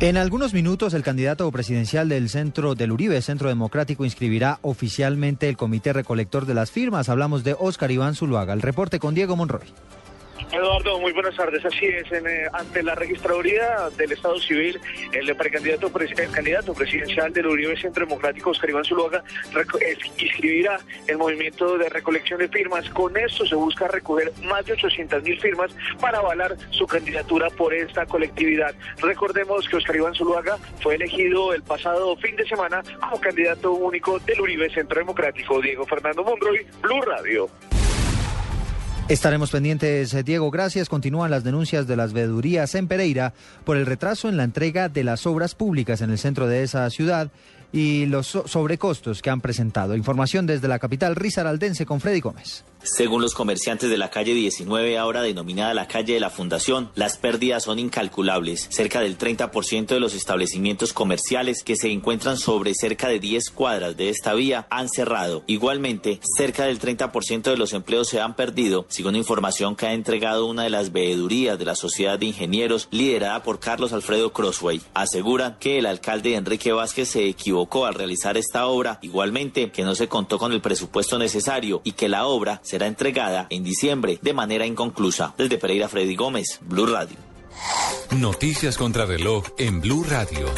En algunos minutos, el candidato presidencial del Centro del Uribe, Centro Democrático, inscribirá oficialmente el comité recolector de las firmas. Hablamos de Oscar Iván Zuluaga. El reporte con Diego Monroy. Eduardo, muy buenas tardes. Así es, eh, ante la registraduría del Estado Civil, el precandidato el candidato presidencial del Uribe Centro Democrático, Oscar Iván Zuluaga, inscribirá el movimiento de recolección de firmas. Con esto se busca recoger más de 800 mil firmas para avalar su candidatura por esta colectividad. Recordemos que Oscar Iván Zuluaga fue elegido el pasado fin de semana como candidato único del Uribe Centro Democrático. Diego Fernando Monroy, Blue Radio. Estaremos pendientes, Diego. Gracias. Continúan las denuncias de las veedurías en Pereira por el retraso en la entrega de las obras públicas en el centro de esa ciudad y los sobrecostos que han presentado. Información desde la capital risaraldense con Freddy Gómez. Según los comerciantes de la calle 19, ahora denominada la calle de la Fundación, las pérdidas son incalculables. Cerca del 30% de los establecimientos comerciales que se encuentran sobre cerca de 10 cuadras de esta vía han cerrado. Igualmente, cerca del 30% de los empleos se han perdido, según información que ha entregado una de las veedurías de la Sociedad de Ingenieros liderada por Carlos Alfredo Crossway. Aseguran que el alcalde Enrique Vázquez se equivocó al realizar esta obra, igualmente que no se contó con el presupuesto necesario y que la obra será entregada en diciembre de manera inconclusa. Desde Pereira, Freddy Gómez, Blue Radio. Noticias contra reloj en Blue Radio.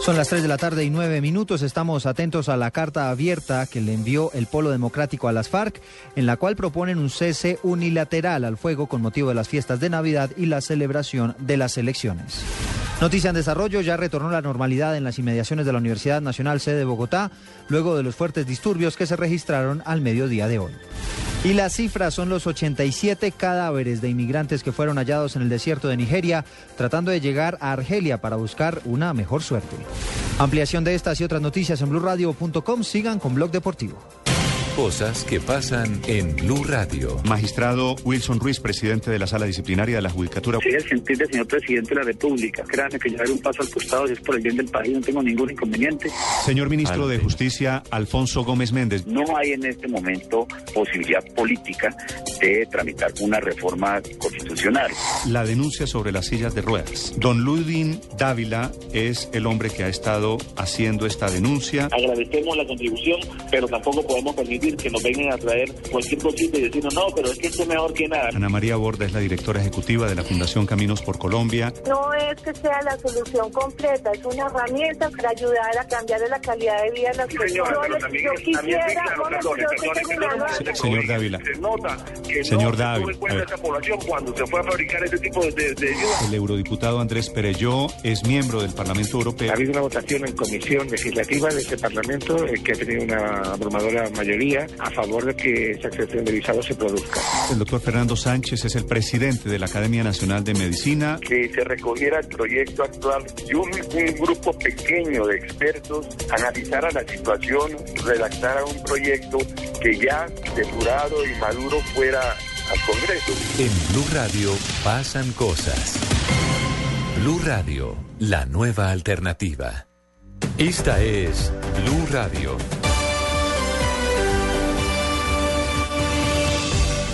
Son las 3 de la tarde y 9 minutos. Estamos atentos a la carta abierta que le envió el Polo Democrático a las FARC, en la cual proponen un cese unilateral al fuego con motivo de las fiestas de Navidad y la celebración de las elecciones. Noticia en desarrollo, ya retornó la normalidad en las inmediaciones de la Universidad Nacional sede de Bogotá, luego de los fuertes disturbios que se registraron al mediodía de hoy. Y las cifras son los 87 cadáveres de inmigrantes que fueron hallados en el desierto de Nigeria, tratando de llegar a Argelia para buscar una mejor suerte. Ampliación de estas y otras noticias en blurradio.com. Sigan con Blog Deportivo. Cosas que pasan en Blue Radio. Magistrado Wilson Ruiz, presidente de la Sala Disciplinaria de la Judicatura. Sí, el sentir del señor presidente de la República. Créanme que llevar un paso al costado si es por el bien del país, no tengo ningún inconveniente. Señor ministro de Justicia, Alfonso Gómez Méndez. No hay en este momento posibilidad política de tramitar una reforma constitucional. La denuncia sobre las sillas de ruedas. Don Ludin Dávila es el hombre que ha estado haciendo esta denuncia. Agradecemos la contribución, pero tampoco podemos permitir que nos vengan a traer cualquier cosita y decirnos, no, pero es que esto es mejor que nada. Ana María Borda es la directora ejecutiva de la Fundación Caminos por Colombia. No es que sea la solución completa, es una herramienta para ayudar a cambiar la calidad de vida de las personas. Yo quisiera, Señor Dávila. Se nota que Señor no Dávila, se tuvo en cuenta a ver. esa población cuando se fue a fabricar este tipo de, de, de ayuda. El eurodiputado Andrés Pereyó es miembro del Parlamento Europeo. Ha habido una votación en comisión legislativa de este Parlamento eh, que ha tenido una abrumadora mayoría a favor de que esa excepción de visado se produzca. El doctor Fernando Sánchez es el presidente de la Academia Nacional de Medicina. Que se recogiera el proyecto actual y un, un grupo pequeño de expertos analizara la situación, redactara un proyecto que ya depurado y maduro fuera al Congreso. En Blue Radio pasan cosas. Blue Radio, la nueva alternativa. Esta es Blue Radio.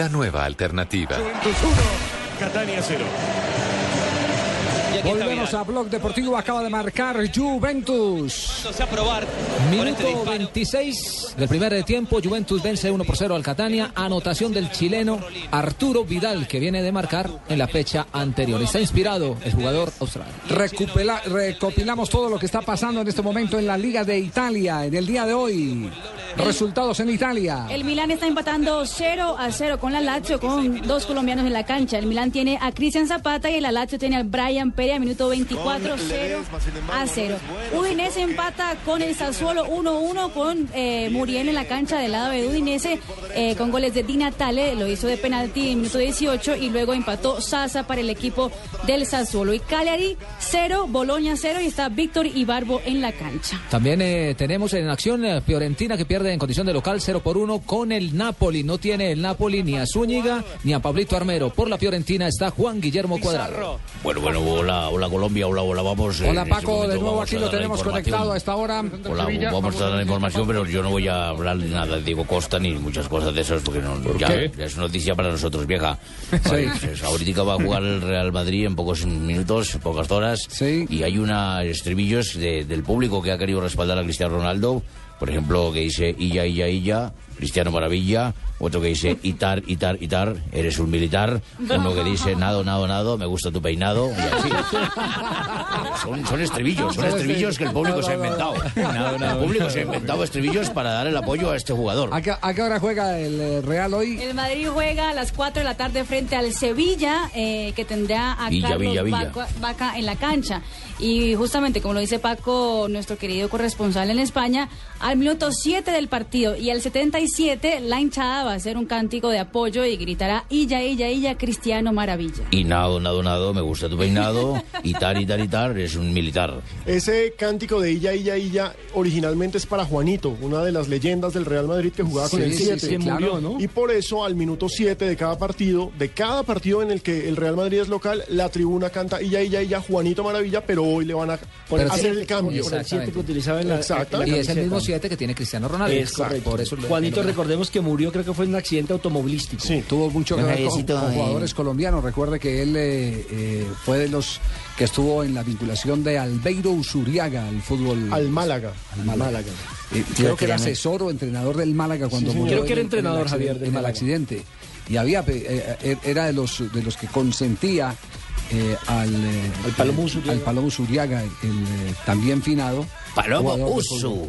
La nueva alternativa. Catania 0. Volvemos a Blog Deportivo. Acaba de marcar Juventus. a probar. Minuto 26 del primer tiempo, Juventus vence 1 por 0 al Catania. Anotación del chileno Arturo Vidal, que viene de marcar en la fecha anterior. Está inspirado el jugador australiano. Recupela- recopilamos todo lo que está pasando en este momento en la Liga de Italia, en el día de hoy. Resultados en Italia. El Milán está empatando 0 a 0 con la Lazio, con dos colombianos en la cancha. El Milán tiene a Cristian Zapata y el Lazio tiene a Brian Pérez a minuto 24, 0 a 0. Udinese empata con el Sassuolo 1-1 con eh, Muriel en la cancha del lado de Udinese eh, con goles de Di Natale, lo hizo de penalti en minuto 18 y luego empató Sasa para el equipo del Sassuolo. Y Cagliari 0, Boloña 0 y está Víctor Ibarbo en la cancha. También eh, tenemos en acción Fiorentina que pierde en condición de local 0 por 1 con el Napoli. No tiene el Napoli ni a Zúñiga ni a Pablito Armero. Por la Fiorentina está Juan Guillermo Cuadrado. Bueno, bueno, hola, hola Colombia, hola, hola, vamos. Hola En este Paco, momento de nuevo vamos aquí lo la tenemos conectado a esta hora. Hola, vamos a dar la información, pero yo no voy a hablar de nada de Diego Costa ni muchas cosas de esas, porque no, ya, qué? ya es noticia para nosotros, vieja. Vale, pues ahorita va a jugar el Real Madrid en pocos minutos, en pocas horas, y hay una estribillos de- del público que ha querido respaldar a Cristiano Ronaldo, por ejemplo, que dice Illa, Illa, Illa, Cristiano Maravilla, otro que dice Itar, Itar, Itar, eres un militar, uno que dice nado, nado, nado, me gusta tu peinado, y así. Son, son estribillos, son estribillos que el público se ha inventado. El público se ha inventado estribillos para dar el apoyo a este jugador. ¿A qué, a qué hora juega el eh, Real hoy? El Madrid juega a las 4 de la tarde frente al Sevilla, eh, que tendrá a Villa, Carlos Villa, Villa. Vaca, Vaca en la cancha. Y justamente, como lo dice Paco, nuestro querido corresponsal en España, al minuto 7 del partido y al 77, la hinchada va a hacer un cántico de apoyo y gritará Illa, Illa, Illa, Cristiano Maravilla. Y nado, nado, nado, me gusta tu peinado, Itar, Itar, Itar, eres un militar. Ese cántico de Illa, Illa, Illa originalmente es para Juanito, una de las leyendas del Real Madrid que jugaba con Sí, el sí, 7. sí, claro. Y por eso al minuto 7 de cada partido, de cada partido en el que el Real Madrid es local, la tribuna canta Illa, Illa, Illa, Juanito Maravilla, pero hoy le van a Pero hacer el cambio. por el siete que utilizaba en la- Exacto. en la Y es el mismo 7 que tiene Cristiano Ronaldo. Es correcto. Por eso Juanito, recordemos que murió, creo que fue en un accidente automovilístico. Sí, tuvo mucho que ver con, con eh, jugadores colombianos. Recuerde que él eh, eh, fue de los que estuvo en la vinculación de Albeiro Usuriaga al fútbol. Al Málaga. Al Málaga. Eh, Sí, creo que era asesor o entrenador del Málaga cuando Sí, murió Creo que era en- en entrenador, accidente- Javier, del en el Málaga. accidente. Y había eh, eh, era de los de los que consentía eh, al, eh, Al Palomo Usuriaga. al Palomo Usuriaga, el eh, también finado. Palomo Usu.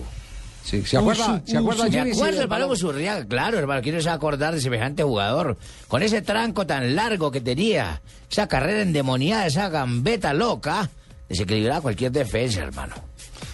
Sí, ¿se acuerda? ¿Se acuerda Jimmy? Acuerdo del Palomo Surriaga, claro, hermano. ¿Quién no se va a acordar de semejante jugador? Con ese tranco tan largo que tenía, esa carrera endemoniada, esa gambeta loca, desequilibraba cualquier defensa, hermano.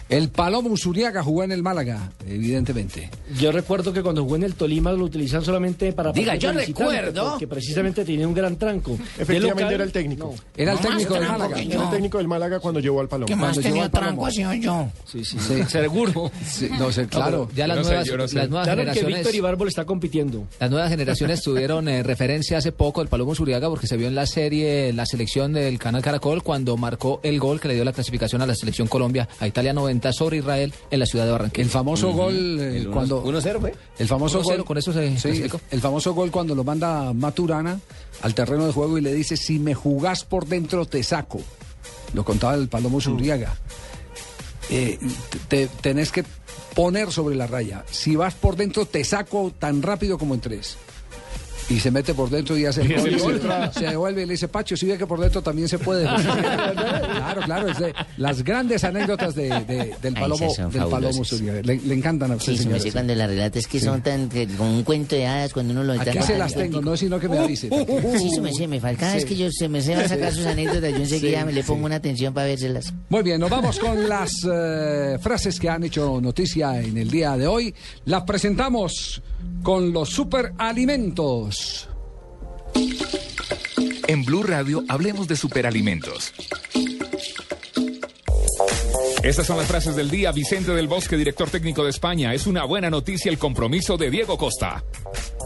El Palomo Usuriaga jugó en el Málaga, evidentemente. Yo recuerdo que cuando jugó en el Tolima lo utilizan solamente para Diga, yo recuerdo. porque precisamente tenía un gran tranco. Efectivamente local, era el técnico. Era el No, técnico más del tranco Málaga. que. Era el técnico del Málaga cuando llevó al Palomo. Cuando llegó al Palomo. yo. Sí, sí, Sí. seguro. Sí, no sé, claro. Ya las nuevas, las nuevas Claro que generaciones. Víctor Ibarbo le está compitiendo. Las nuevas generaciones tuvieron eh, referencia hace poco del Palomo Zuriaga porque se vio en la serie, la selección del canal Caracol, cuando marcó el gol que le dio la clasificación a la selección Colombia a Italia 90 sobre Israel en la ciudad de Barranquilla. El famoso gol eh, El cuando 1-0 fue. El famoso 1-0, gol con eso se Sí, el famoso gol cuando lo manda Maturana al terreno de juego y le dice si me jugás por dentro te saco. Lo contaba el Palomo Zuriaga. Eh, te, tenés que poner sobre la raya. Si vas por dentro te saco tan rápido como entres. Y se mete por dentro y hace el gol. y se, se devuelve y le dice, Pacho, si ve que por dentro también se puede. claro, claro, es de las grandes anécdotas de- de- del Palomo, del Palomo. Le, le encantan a usted, Sí, sí, me señores. sé cuando las relatas que son tan, que, como un cuento de hadas cuando uno lo Aquí se contando. las tengo, no sino que me avise. Sí, eso me sé, me falta. Sí. que yo se me se va a sacar sus anécdotas, yo enseguida Sí, me le pongo sí. una atención para vérselas. Muy bien, nos vamos con las eh, frases que han hecho noticia en el día de hoy. Las presentamos con los superalimentos. En Blue Radio hablemos de superalimentos. Estas son las frases del día. Vicente del Bosque, director técnico de España. Es una buena noticia el compromiso de Diego Costa.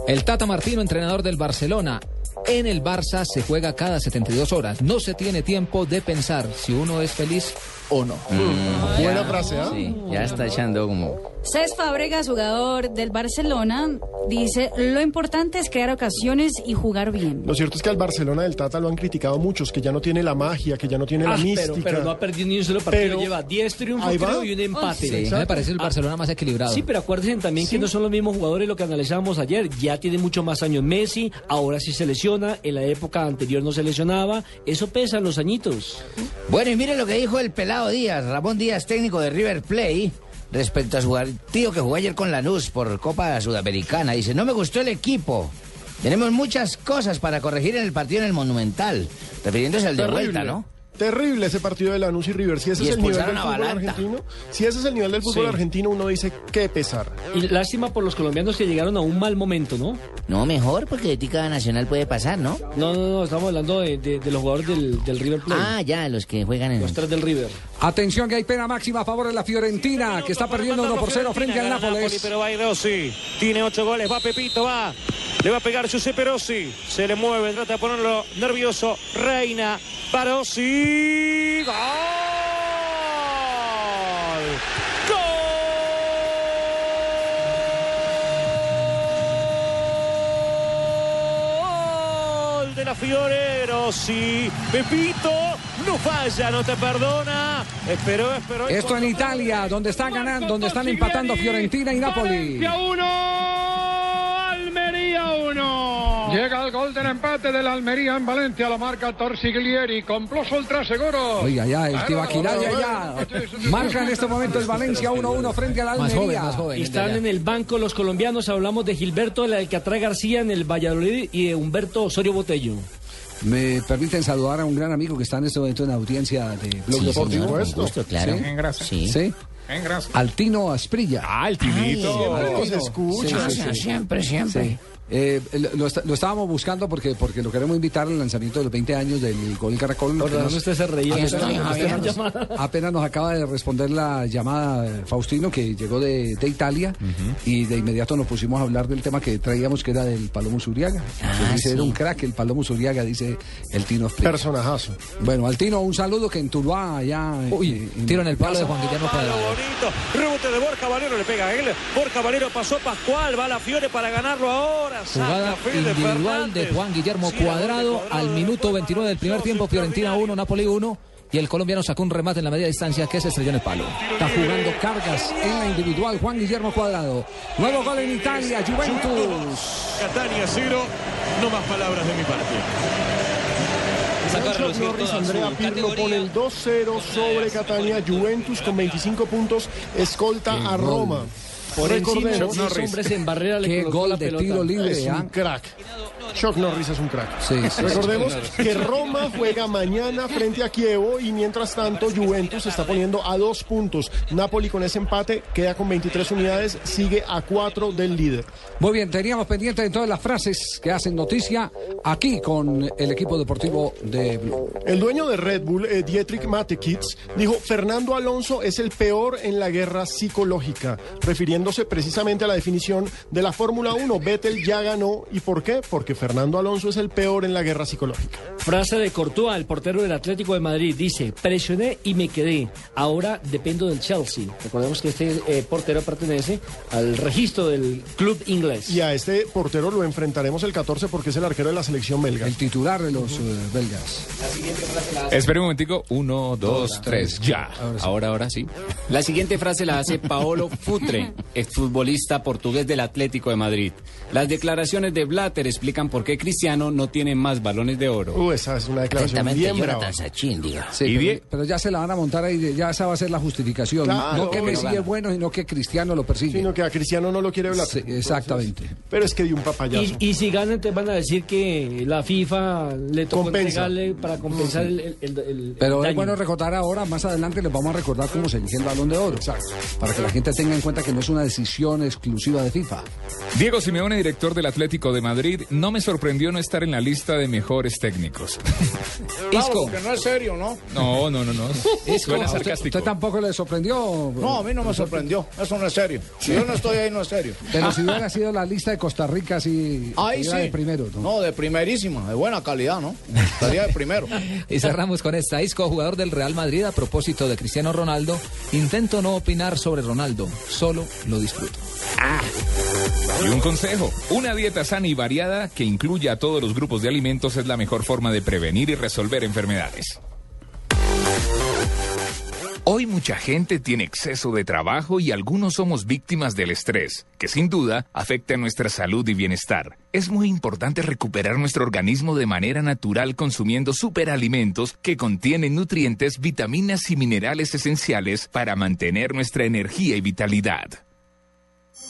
El Tata Martino, entrenador del Barcelona. En el Barça se juega cada 72 horas. No se tiene tiempo de pensar si uno es feliz o no. Buena frase, ¿ah? Sí, ya está echando como... Cés Fábregas, jugador del Barcelona, dice, lo importante es crear ocasiones y jugar bien. Lo cierto es que al Barcelona del Tata lo han criticado muchos, que ya no tiene la magia, que ya no tiene la Ah, mística. pero, pero no ha perdido ni un solo partido. Pero- Lleva 10 triunfos creo, y un empate. Sí, me parece el Barcelona más equilibrado. Sí, pero acuérdense también que no son los mismos jugadores lo que analizábamos ayer. Ya tiene mucho más años Messi, ahora sí se lesiona, en la época anterior no se lesionaba. Eso pesa en los añitos. Bueno, y mire lo que dijo el pelado Díaz, Ramón Díaz, técnico de River Play, respecto a su partido que jugó ayer con Lanús por Copa Sudamericana. Dice, no me gustó el equipo. Tenemos muchas cosas para corregir en el partido en el Monumental. Refiriéndose al de Terrible. vuelta, ¿no? Terrible ese partido de Lanús y River. Si ese Y es el nivel del fútbol argentino, si ese es el nivel del fútbol Sí. argentino, uno dice qué pesar. Y lástima por los colombianos que llegaron a un mal momento, ¿no? No, mejor, porque de ti cada nacional puede pasar, ¿no? No, no, no, estamos hablando de, de- de los jugadores del, del River Plate. Ah, ya, los que juegan en... Los tres del River. Atención que hay pena máxima a favor de la Fiorentina, que está perdiendo 1 por 0 frente al Nápoles. Pero va Rossi. Tiene ocho goles. Va Pepito, va. Le va a pegar Giuseppe Rossi. Se le mueve, trata de ponerlo nervioso. Reina. Para Rossi. ¡Gol! Gol de la Fiore Rossi. Pepito no falla, no te perdona. Esperó, esperó. Esto en Italia, donde están ganando, donde están empatando Fiorentina y Napoli. Valencia uno. uno. Llega el gol del empate del Almería en Valencia, la marca Torsiglieri, con ultra seguro. Oiga, ya, el Tibaquiraya ya. Marca en este momento el Valencia 1-1 frente al Almería. Están en el banco los colombianos. Hablamos de Gilberto el Alcatraz García en el Valladolid y de Humberto Osorio Botello. Me permiten saludar a un gran amigo que está en este momento en la audiencia de Blog Sí, Deportivo. gusto, claro. ¿Sí? En gracias. Sí. Sí. Altino Asprilla. Ah, Altinito. Siempre nos escucha. Siempre, siempre. Eh, lo, est- lo estábamos buscando porque, porque lo queremos invitar al lanzamiento de los 20 años del Gol Caracol. Por razón usted se reía. Apenas- estoy, nos acaba de responder la llamada Faustino que llegó de, de Italia y de inmediato nos pusimos a hablar del tema que traíamos que era del Palomo Zuriaga. Entonces dice, sí. era un crack el Palomo Zuriaga, dice el Tino Asprilla. Personajazo. Bueno, al Tino un saludo que en Tuluá allá... Uy, tiro en el palo de Juan Guillermo Cuadrado. bonito. Rebote de Borja Valero, le pega a él. Borja Valero pasó Pascual, va a la Fiore para ganarlo ahora. Jugada individual de. Juan Guillermo Cuadrado al minuto 29 del primer tiempo, Fiorentina 1, Napoli 1 y el colombiano sacó un remate en la media distancia que se estrelló en el palo. Está jugando cargas en la individual Juan Guillermo Cuadrado. Nuevo gol en Italia, Juventus. Catania cero. No más palabras de mi parte. Norris, Andrea Pirlo pone el 2-0 sobre Catania. Juventus con 25 puntos escolta a Roma. Por encima de hombres en barrera le Qué gol de tiro libre, es un crack. Chuck Norris es un crack. Sí, sí, Recordemos sí. que Roma juega mañana frente a Kievo y mientras tanto Juventus está poniendo a dos puntos. Napoli con ese empate queda con 23 unidades, sigue a cuatro del líder. Muy bien, teníamos pendiente de todas las frases que hacen noticia aquí con el equipo deportivo de Blue. El dueño de Red Bull, eh, Dietrich Mateschitz, dijo, Fernando Alonso es el peor en la guerra psicológica, refiriéndose precisamente a la definición de la Fórmula 1. Vettel ya ganó. ¿Y por qué? Porque Fernando Alonso es el peor en la guerra psicológica. Frase de Courtois, el portero del Atlético de Madrid, dice, presioné y me quedé, ahora dependo del Chelsea. Recordemos que este eh, portero pertenece al registro del club inglés. Y a este portero lo enfrentaremos el 14 porque es el arquero de la selección belga. El titular de los eh, belgas. Espera un momentico. Uno, dos, tres, ya. Ahora, ahora sí. La siguiente frase la hace Paolo Futre, exfutbolista portugués del Atlético de Madrid. Las declaraciones de Blatter explican por qué Cristiano no tiene más balones de oro. Uh, esa es una declaración bien brava. Sí, pero, pero ya se la van a montar ahí, ya esa va a ser la justificación. Claro, no que Messi es bueno, sino que Cristiano lo persigue. Sino que a Cristiano no lo quiere hablar. Sí, exactamente. Pero es que dio un papayazo. Y, y si ganan, te van a decir que la FIFA le tocó Compensa. para compensar el, el- el- el Pero es daño. bueno recordar ahora, más adelante les vamos a recordar cómo se elige el balón de oro. Para que la gente tenga en cuenta que no es una decisión exclusiva de FIFA. Diego Simeone, director del Atlético de Madrid, no me sorprendió no estar en la lista de mejores técnicos. Isco. porque no es serio, ¿no? No, no, no, no. Suena ¿A usted, sarcástico. usted tampoco le sorprendió? No, a mí no me sorprendió. Eso no es serio. Si yo no estoy ahí, no es serio. Pero si hubiera sido la lista de Costa Rica, sí. Ahí sí. de primero. ¿no? No, de primerísima, de buena calidad, ¿no? Estaría de primero. Y cerramos con esta. Isco, jugador del Real Madrid, a propósito de Cristiano Ronaldo, intento no opinar sobre Ronaldo, solo lo disfruto. Y un consejo, una dieta sana y variada que incluya a todos los grupos de alimentos es la mejor forma de prevenir y resolver enfermedades. Hoy mucha gente tiene exceso de trabajo y algunos somos víctimas del estrés, que sin duda afecta nuestra salud y bienestar. Es muy importante recuperar nuestro organismo de manera natural consumiendo superalimentos que contienen nutrientes, vitaminas y minerales esenciales para mantener nuestra energía y vitalidad.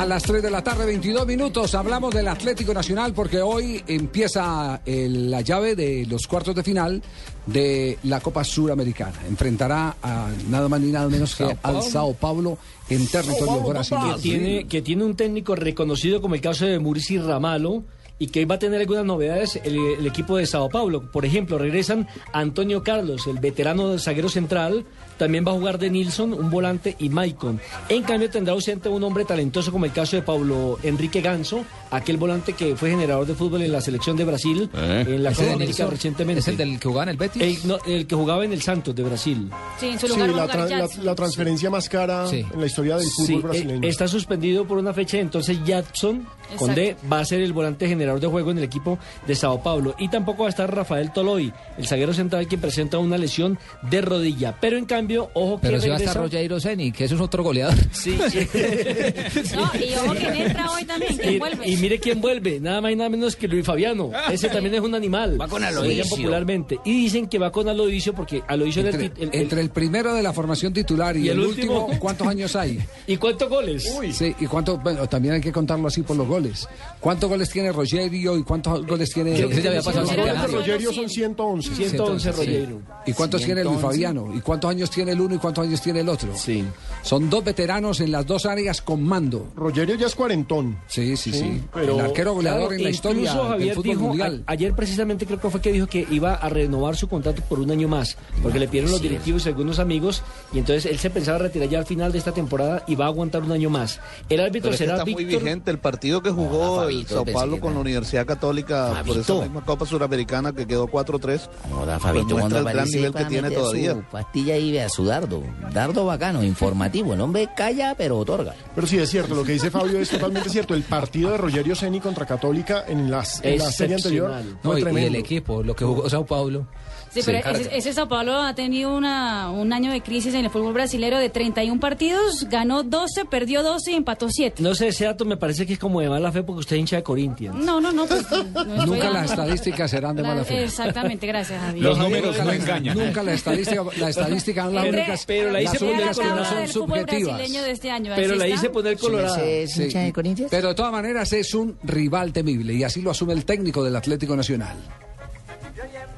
A las 3 de la tarde, 22 minutos, hablamos del Atlético Nacional porque hoy empieza el- la llave de los cuartos de final de la Copa Suramericana. Enfrentará a nada más ni nada menos que al. Sao Paulo en territorio brasileño. que tiene, que tiene un técnico reconocido como el caso de Murici Ramalo y que va a tener algunas novedades el, el equipo de Sao Paulo. Por ejemplo, regresan Antonio Carlos, el veterano zaguero central, también va a jugar de Nilsson, un volante y Maicon. En cambio tendrá ausente un hombre talentoso como el caso de Pablo Enrique Ganso, aquel volante que fue generador de fútbol en la selección de Brasil, ¿Eh? en la ¿Ese Copa América Nilsson? recientemente. ¿Es el del que jugaba en el Betis? El, no, el que jugaba en el Santos de Brasil. Sí, en su lugar la, jugar tra- la- Jackson. la transferencia más cara Sí. en la historia del fútbol Sí, eh, brasileño. está suspendido por una fecha, entonces Jackson con D va a ser el volante generador de juego en el equipo de Sao Paulo. Y tampoco va a estar Rafael Toloy, el zaguero central quien presenta una lesión de rodilla. Pero en cambio, ojo que Pero si va a estar Ceni, que eso es otro goleador. Sí, No, y ojo que entra hoy también, que Y, vuelve. y mire quién vuelve, nada más y nada menos que Luis Fabiano. Ese también es un animal. Va con Aloisio. popularmente. Y dicen que va con Aloisio porque Aloisio era el, Entre, tit- el- el- entre el primero de la formación titular y, Y el el, último. último, ¿cuántos años hay? ¿Y cuántos goles? Sí, y cuántos, bueno, también hay que contarlo así por los goles. ¿Cuántos goles tiene Rogerio y cuántos goles tiene Creo que ya había pasado Los goles de. Rogerio son 111. 111 Sí. Rogeiro. ¿Y cuántos tiene Luis 111? Fabiano? ¿Y cuántos años tiene el uno y cuántos años tiene el otro? Sí. Son dos veteranos en las dos áreas con mando. Rogerio ya es cuarentón. Sí, sí, sí. pero- el arquero goleador Claro, en la historia incluso del Javier fútbol dijo, mundial. a- ayer precisamente creo que fue que dijo que iba a renovar su contrato por un año más, porque le pidieron los directivos y algunos amigos, y entonces él se pensaba retirar ya al final de esta temporada y va a aguantar un año más. El árbitro Pero es que será está muy vigente el partido que jugó Ah, el Fabito, Sao pensé Paulo con no. la Universidad Católica por Fabito. esa misma Copa Suramericana que quedó 4-3. Joda, Pues Fabito, muestra cuando el gran nivel que tiene todavía. pastilla y vea su dardo. Dardo bacano, informativo. El hombre calla, pero otorga. Pero sí, es cierto, lo que dice Fabio es totalmente cierto. El partido de Rogerio Ceni contra Católica en, las, en la serie anterior fue No, y, y tremendo. el equipo, lo que jugó Sao Paulo. Sí, pero ese, ese Sao Paulo ha tenido una, un año de crisis en el fútbol brasileño de 31 partidos, ganó 12, perdió 12 y empató 7. No sé, ese dato me parece que es como de mala fe porque usted es hincha de Corinthians. No, no, no. Pues, no Nunca las estadísticas serán de La- mala fe. Exactamente, gracias, Javier. Los números no la- engañan. Nunca la estadística, la estadística son las Entre- únicas, pero la hice las poner únicas que no tabla son subjetivas. de este año. Pero la hice poner colorada. ¿Es Sí. hincha de Corinthians? Pero de todas maneras es un rival temible y así lo asume el técnico del Atlético Nacional.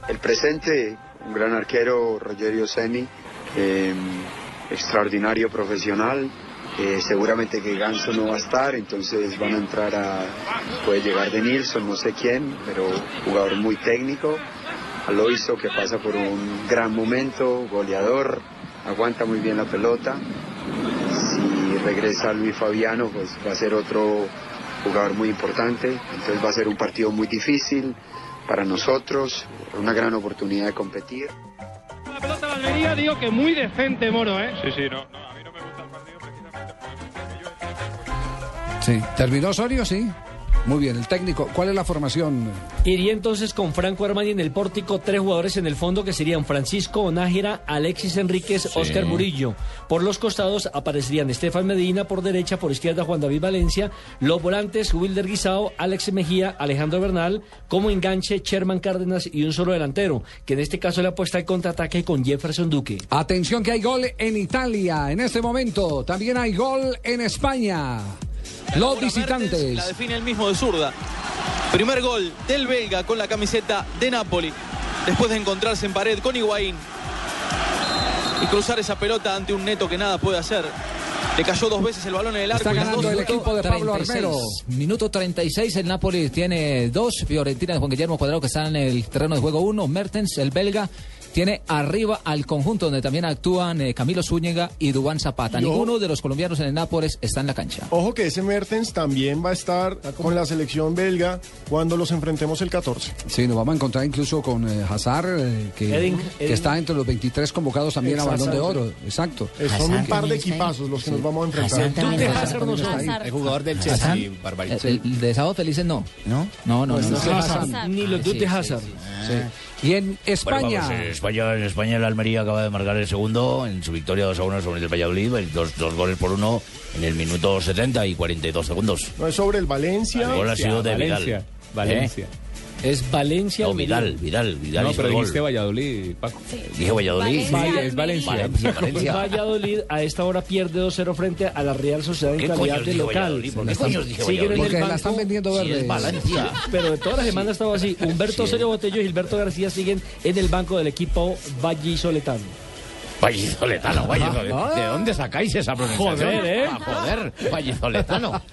El presente, un gran arquero, Rogerio Ceni, eh, extraordinario profesional. eh, seguramente que Ganso no va a estar, entonces van a entrar a. puede llegar de Nilsson, no sé quién, pero jugador muy técnico. Aloiso que pasa por un gran momento, goleador, aguanta muy bien la pelota. Si regresa Luis Fabiano, pues va a ser otro jugador muy importante. Entonces va a ser un partido muy difícil para nosotros, una gran oportunidad de competir. La pelota de Almería, digo que muy decente Moro, ¿eh? Sí, sí, no. Sí. ¿Terminó Osorio? Sí. Muy bien, el técnico. ¿Cuál es la formación? Iría entonces con Franco Armani en el pórtico, tres jugadores en el fondo que serían Francisco Nájera, Alexis Enríquez, Oscar Murillo. Por los costados aparecerían Estefan Medina por derecha, por izquierda Juan David Valencia, los volantes Wilder Guisao, Alex Mejía, Alejandro Bernal, como enganche Sherman Cárdenas y un solo delantero, que en este caso le apuesta el contraataque con Jefferson Duque. Atención que hay gol en Italia en este momento. También hay gol en España. Los visitantes. La define el mismo de zurda. Primer gol del belga con la camiseta de Napoli. Después de encontrarse en pared con Higuaín. Y cruzar esa pelota ante un neto que nada puede hacer. Le cayó dos veces el balón en el arco. Está ganando el equipo de Pablo 36. Armero. Minuto 36, el Napoli tiene dos, Fiorentina de Juan Guillermo Cuadrado que están en el terreno de juego uno, Mertens, el belga, tiene arriba al conjunto donde también actúan eh, Camilo Zúñiga y Dubán Zapata. Ninguno de los colombianos en el Nápoles está en la cancha. Ojo que ese Mertens también va a estar con la selección belga cuando los enfrentemos el 14. Sí, nos vamos a encontrar incluso con eh, Hazard, eh, que, Edin- que Edin- está entre los 23 convocados también a Balón de. Oro. Exacto. Son un par de equipazos los que nos vamos a enfrentar. también Tú te está. Hazard no ahí. El jugador del. Chelsea, Barbarito. El, el de Sábado Felices no. ¿No? No, no, no. Pues no. Ni los dos de Hazard. Y en España. Bueno, vamos, en España, en España el Almería acaba de marcar el segundo en su victoria 2 a 1 sobre el Valladolid, dos, dos goles por uno en el minuto 70 y 42 segundos. No es sobre el Valencia. El gol ha sido de Valencia, Vidal. Valencia. Es Valencia. No, Vidal, Vidal, Vidal No, pero dijiste Valladolid, Paco. Dije Valladolid. Valencia, es Valencia. Valencia, Valencia. Valladolid a esta hora pierde 2-0 frente a la Real Sociedad en ¿Qué calidad de local. Valladolid? ¿Por qué coños dije Siguen en Valladolid? el Porque la están vendiendo Sí, verde. es Valencia. Pero de toda la semana ha estado así. Humberto Osorio Botello y Gilberto García siguen en el banco del equipo vallisoletano. Vallisoletano, vallisoletano. ¿De dónde sacáis esa pronunciación? Joder, ¿eh? Ah, joder, vallisoletano.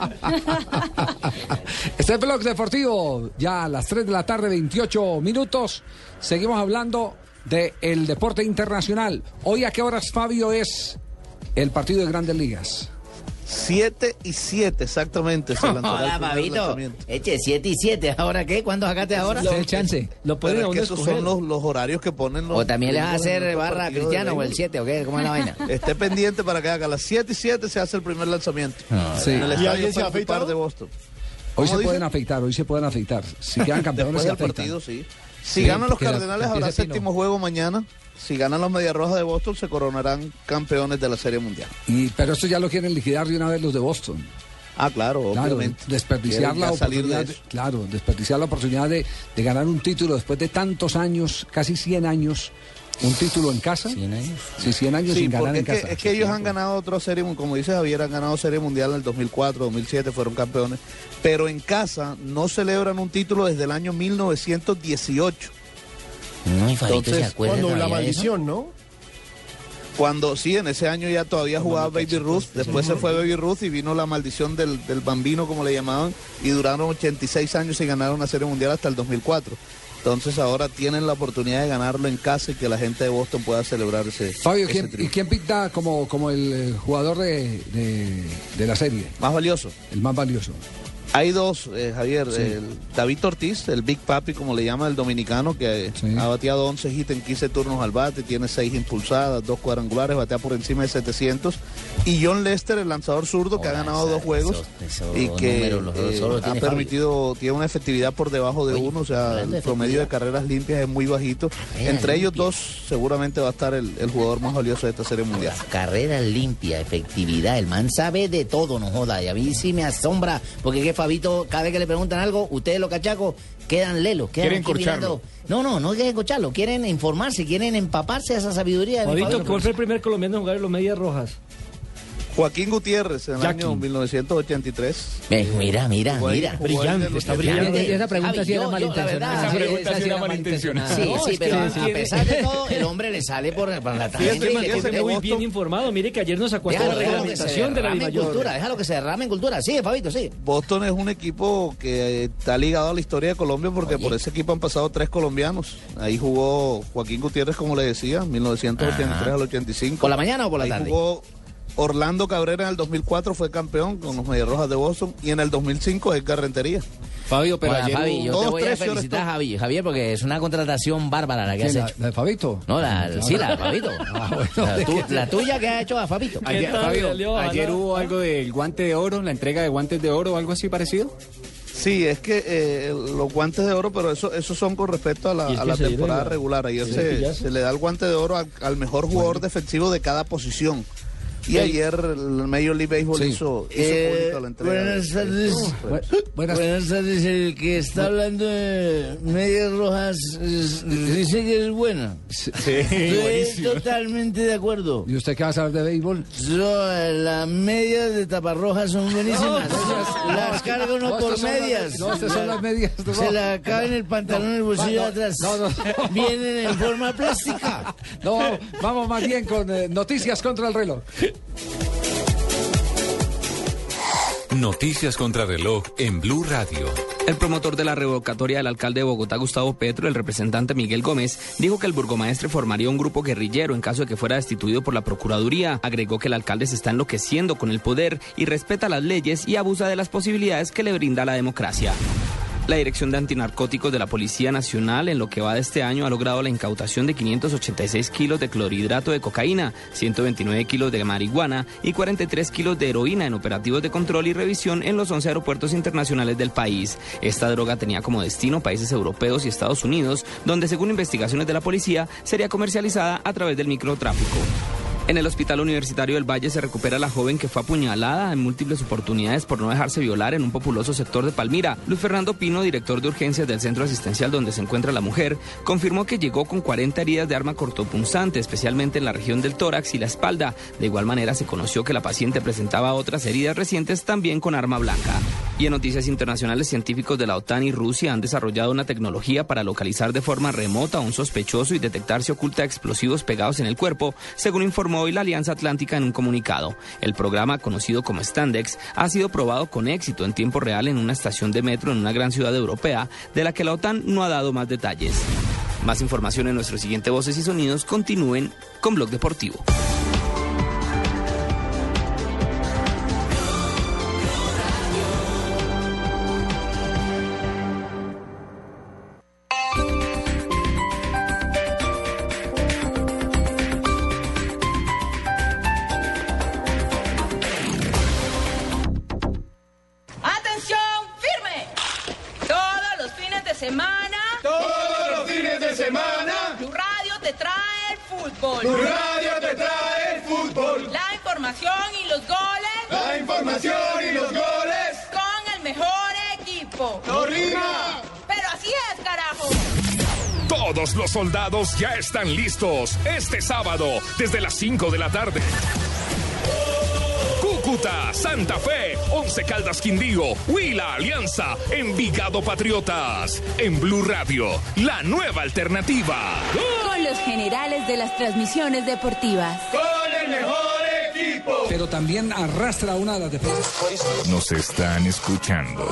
Este es Blog Deportivo, ya a las 3 de la tarde, 28 minutos. Seguimos hablando del deporte internacional. Hoy, ¿a qué horas, Fabio, es el partido de Grandes Ligas? 7 y 7, exactamente. Se Hola, lanzamiento. Eche, 7 y 7. ¿Ahora qué? ¿Cuándo sacaste ahora? Lo- Lo Pero pueden es que esos escoger. son los, los horarios que ponen los. ¿O también le vas a hacer barra cristiano o el béisbol. 7 o qué? ¿Cómo es la vaina? Esté pendiente para que haga a las 7 y 7 se hace el primer lanzamiento. Sí. En el ¿Y estadio alguien se afeitado? de Boston. Hoy ¿Cómo se dice? pueden afeitar, hoy se pueden afeitar. Si quedan campeones, Después se del afeitan. partido, sí. Si Sí, ganan los porque la- Cardenales habrá séptimo juego mañana. Si ganan los Medias Rojas de Boston se coronarán campeones de la Serie Mundial. Y, pero esto ya lo quieren liquidar de una vez los de Boston. Ah, claro, Claro, obviamente. desperdiciar la oportunidad, de- eso. claro, desperdiciar la oportunidad de, de ganar un título después de tantos años, casi 100 años, un título en casa. 100 años. Sí, 100 años Sí, sin ganar en es que, casa. es que ellos han ganado otra serie, como dice Javier, han ganado serie mundial en el 2004, 2007, fueron campeones, pero en casa no celebran un título desde el año 1918. No, y Entonces, se acuerda cuando la maldición, ¿no? Cuando sí, en ese año ya todavía jugaba Baby Ruth, después se fue Baby Ruth y vino la maldición del, del bambino, como le llamaban, y duraron 86 años y ganaron una serie mundial hasta el 2004. Entonces ahora tienen la oportunidad de ganarlo en casa y que la gente de Boston pueda celebrar ese, Fabio, ese ¿quién, ¿y quién pinta como, como el eh, jugador de, de- de la serie? Más valioso. El más valioso. Hay dos, eh, Javier. Sí. El David Ortiz, el Big Papi, como le llama el dominicano, que ha bateado 11 hits en 15 turnos al bate, tiene 6 impulsadas, 2 cuadrangulares, batea por encima de 700. Y John Lester, el lanzador zurdo, que ha ganado dos juegos y que eh, ha permitido, tiene una efectividad por debajo de uno, o sea, el promedio de carreras limpias es muy bajito. Carreras Entre ellos limpias. dos, seguramente va a estar el, el jugador más valioso de esta serie mundial. Carrera limpia, efectividad. El man sabe de todo, no joda. Y a mí sí me asombra, porque que Fabito, cada vez que le preguntan algo, ustedes los cachacos quedan lelos. Quedan Quieren. No, no, no quieren escucharlo. Quieren informarse, quieren empaparse de esa sabiduría. Fabito. ¿cuál fue el primer colombiano en jugar en los Medias Rojas? Joaquín Gutiérrez, en el Jackie. año 1983. Ven, mira, mira, ahí- mira. Brillante, está brillante. Y esa pregunta sí era malintencionada. Sí, esa esa sí era malintencionada. Sí, sí, es pero a pesar de todo, el hombre le sale por, por la tangente. Muy bien informado. Mire que ayer nos sacó hasta la reglamentación de la cultura, déjalo que se derrame en cultura. Sigue, Fabito, sí. Boston es un equipo que eh, está ligado a la historia de Colombia porque por ese equipo han pasado tres colombianos. Ahí jugó Joaquín Gutiérrez, como le decía, 1983 Ajá. al 85. ¿Por la mañana o por la Ahí tarde? jugó Orlando Cabrera en el 2004, fue campeón con los Medias Rojas de Boston. Y en el 2005 Edgar Rentería. Fabio, pero Javi, yo te Todos voy a felicitar, Javi, Javier, porque es una contratación bárbara la que has ¿Quién, hecho. la, la de Fabito? No, la, Claro. sí, la de Fabito. Ah, bueno. la, tu- la tuya que ha hecho a Fabito. Ayer, Fabio, ayer hubo algo del guante de oro, la entrega de guantes de oro o algo así parecido. Sí, es que eh, los guantes de oro, pero eso, esos son con respecto a la, es a la temporada la- regular. Ayer se, le da el guante de oro al, al mejor jugador defensivo de cada posición. Y ayer el Major League Baseball Sí. hizo, hizo Eh, pública la entrega. buenas de- tardes. buenas- Buenas tardes. El que está hablando de medias rojas es- dice que es buena. Estoy buenísimo. totalmente de acuerdo. ¿Y usted qué va a saber de béisbol? Yo, eh, las medias de taparrojas son buenísimas. No, las, cargo uno no, por son las- medias. no, estas son las medias, no. Se la cabe en el pantalón en el bolsillo de atrás. Vienen en forma plástica. No, vamos más bien con eh, noticias contra el reloj. Noticias contra reloj en Blue Radio. El promotor de la revocatoria del alcalde de Bogotá, Gustavo Petro, el representante Miguel Gómez, dijo que el burgomaestre formaría un grupo guerrillero en caso de que fuera destituido por la Procuraduría. Agregó que el alcalde se está enloqueciendo con el poder y respeta las leyes y abusa de las posibilidades que le brinda la democracia. La Dirección de Antinarcóticos de la Policía Nacional en lo que va de este año ha logrado la incautación de 586 kilos de clorhidrato de cocaína, 129 kilos de marihuana y 43 kilos de heroína en operativos de control y revisión en los 11 aeropuertos internacionales del país. Esta droga tenía como destino países europeos y Estados Unidos, donde según investigaciones de la policía sería comercializada a través del microtráfico. En el Hospital Universitario del Valle se recupera la joven que fue apuñalada en múltiples oportunidades por no dejarse violar en un populoso sector de Palmira. Luis Fernando Pino, director de urgencias del centro asistencial donde se encuentra la mujer, confirmó que llegó con 40 heridas de arma cortopunzante, especialmente en la región del tórax y la espalda. De igual manera se conoció que la paciente presentaba otras heridas recientes también con arma blanca. Y en noticias internacionales, científicos de la OTAN y Rusia han desarrollado una tecnología para localizar de forma remota a un sospechoso y detectar si oculta explosivos pegados en el cuerpo, según informó hoy la Alianza Atlántica en un comunicado. El programa, conocido como Standex, ha sido probado con éxito en tiempo real en una estación de metro en una gran ciudad europea, de la que la OTAN no ha dado más detalles. Más información en nuestro siguiente Voces y Sonidos. Continúen con Blog Deportivo. Ya están listos este sábado desde las 5 de la tarde. Cúcuta, Santa Fe, Once Caldas Quindío, Huila Alianza, Envigado Patriotas. En Blue Radio, la nueva alternativa. Con los generales de las transmisiones deportivas. Con el mejor equipo. Pero también arrastra una de las defensas. Nos están escuchando.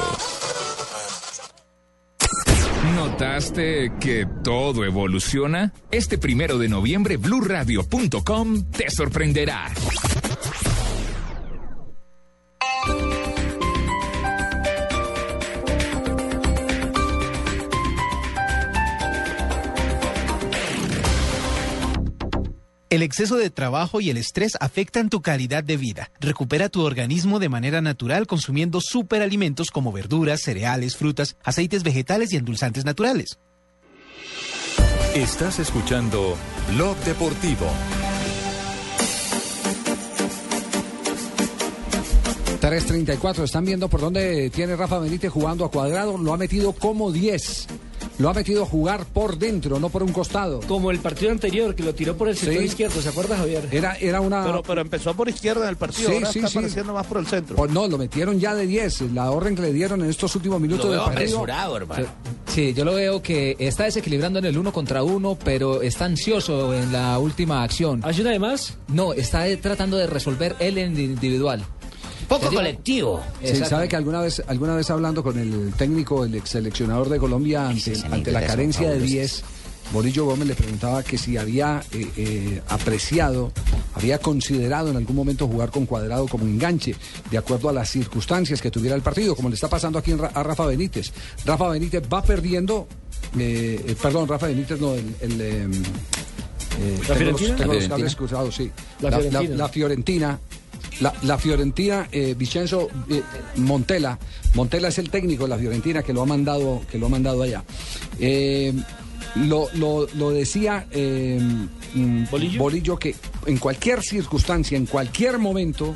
¿Notaste que todo evoluciona? Este primero de noviembre, bluradio.com te sorprenderá. El exceso de trabajo y el estrés afectan tu calidad de vida. Recupera tu organismo de manera natural consumiendo superalimentos como verduras, cereales, frutas, aceites vegetales y endulzantes naturales. Estás escuchando Blog Deportivo. 3.34, están viendo por dónde tiene Rafa Benítez jugando a cuadrado, lo ha metido como 10. Lo ha metido a jugar por dentro, no por un costado. Como el partido anterior, que lo tiró por el sector Sí. izquierdo, ¿se acuerda, Javier? Era, era una... Pero, pero empezó por izquierda en el partido, Sí, ahora sí, está sí. apareciendo más por el centro. Pues no, lo metieron ya de 10. La orden que le dieron en estos últimos minutos del partido. Sí, yo lo veo que está desequilibrando en el uno contra uno, pero está ansioso en la última acción. ¿Hace una de más? No, está tratando de resolver él en individual. Poco colectivo. Sí, sabe que alguna vez, alguna vez hablando con el técnico, el ex seleccionador de Colombia, ante, ante la carencia de son 10, Borillo Gómez le preguntaba que si había eh, eh, apreciado, había considerado en algún momento jugar con cuadrado como enganche, de acuerdo a las circunstancias que tuviera el partido, como le está pasando aquí en Ra- a Rafa Benítez. Rafa Benítez va perdiendo, eh, eh, perdón, Rafa Benítez no, el... el, eh, eh, ¿La tengo los- Fiorentina? sí. La La, la- Fiorentina. la Fiorentina. La, la Fiorentina, eh, Vicenzo eh, Montela, Montela es el técnico de la Fiorentina que lo ha mandado, que lo ha mandado allá. Eh, lo, lo- lo decía eh, mm, ¿Bolillo? que en cualquier circunstancia, en cualquier momento,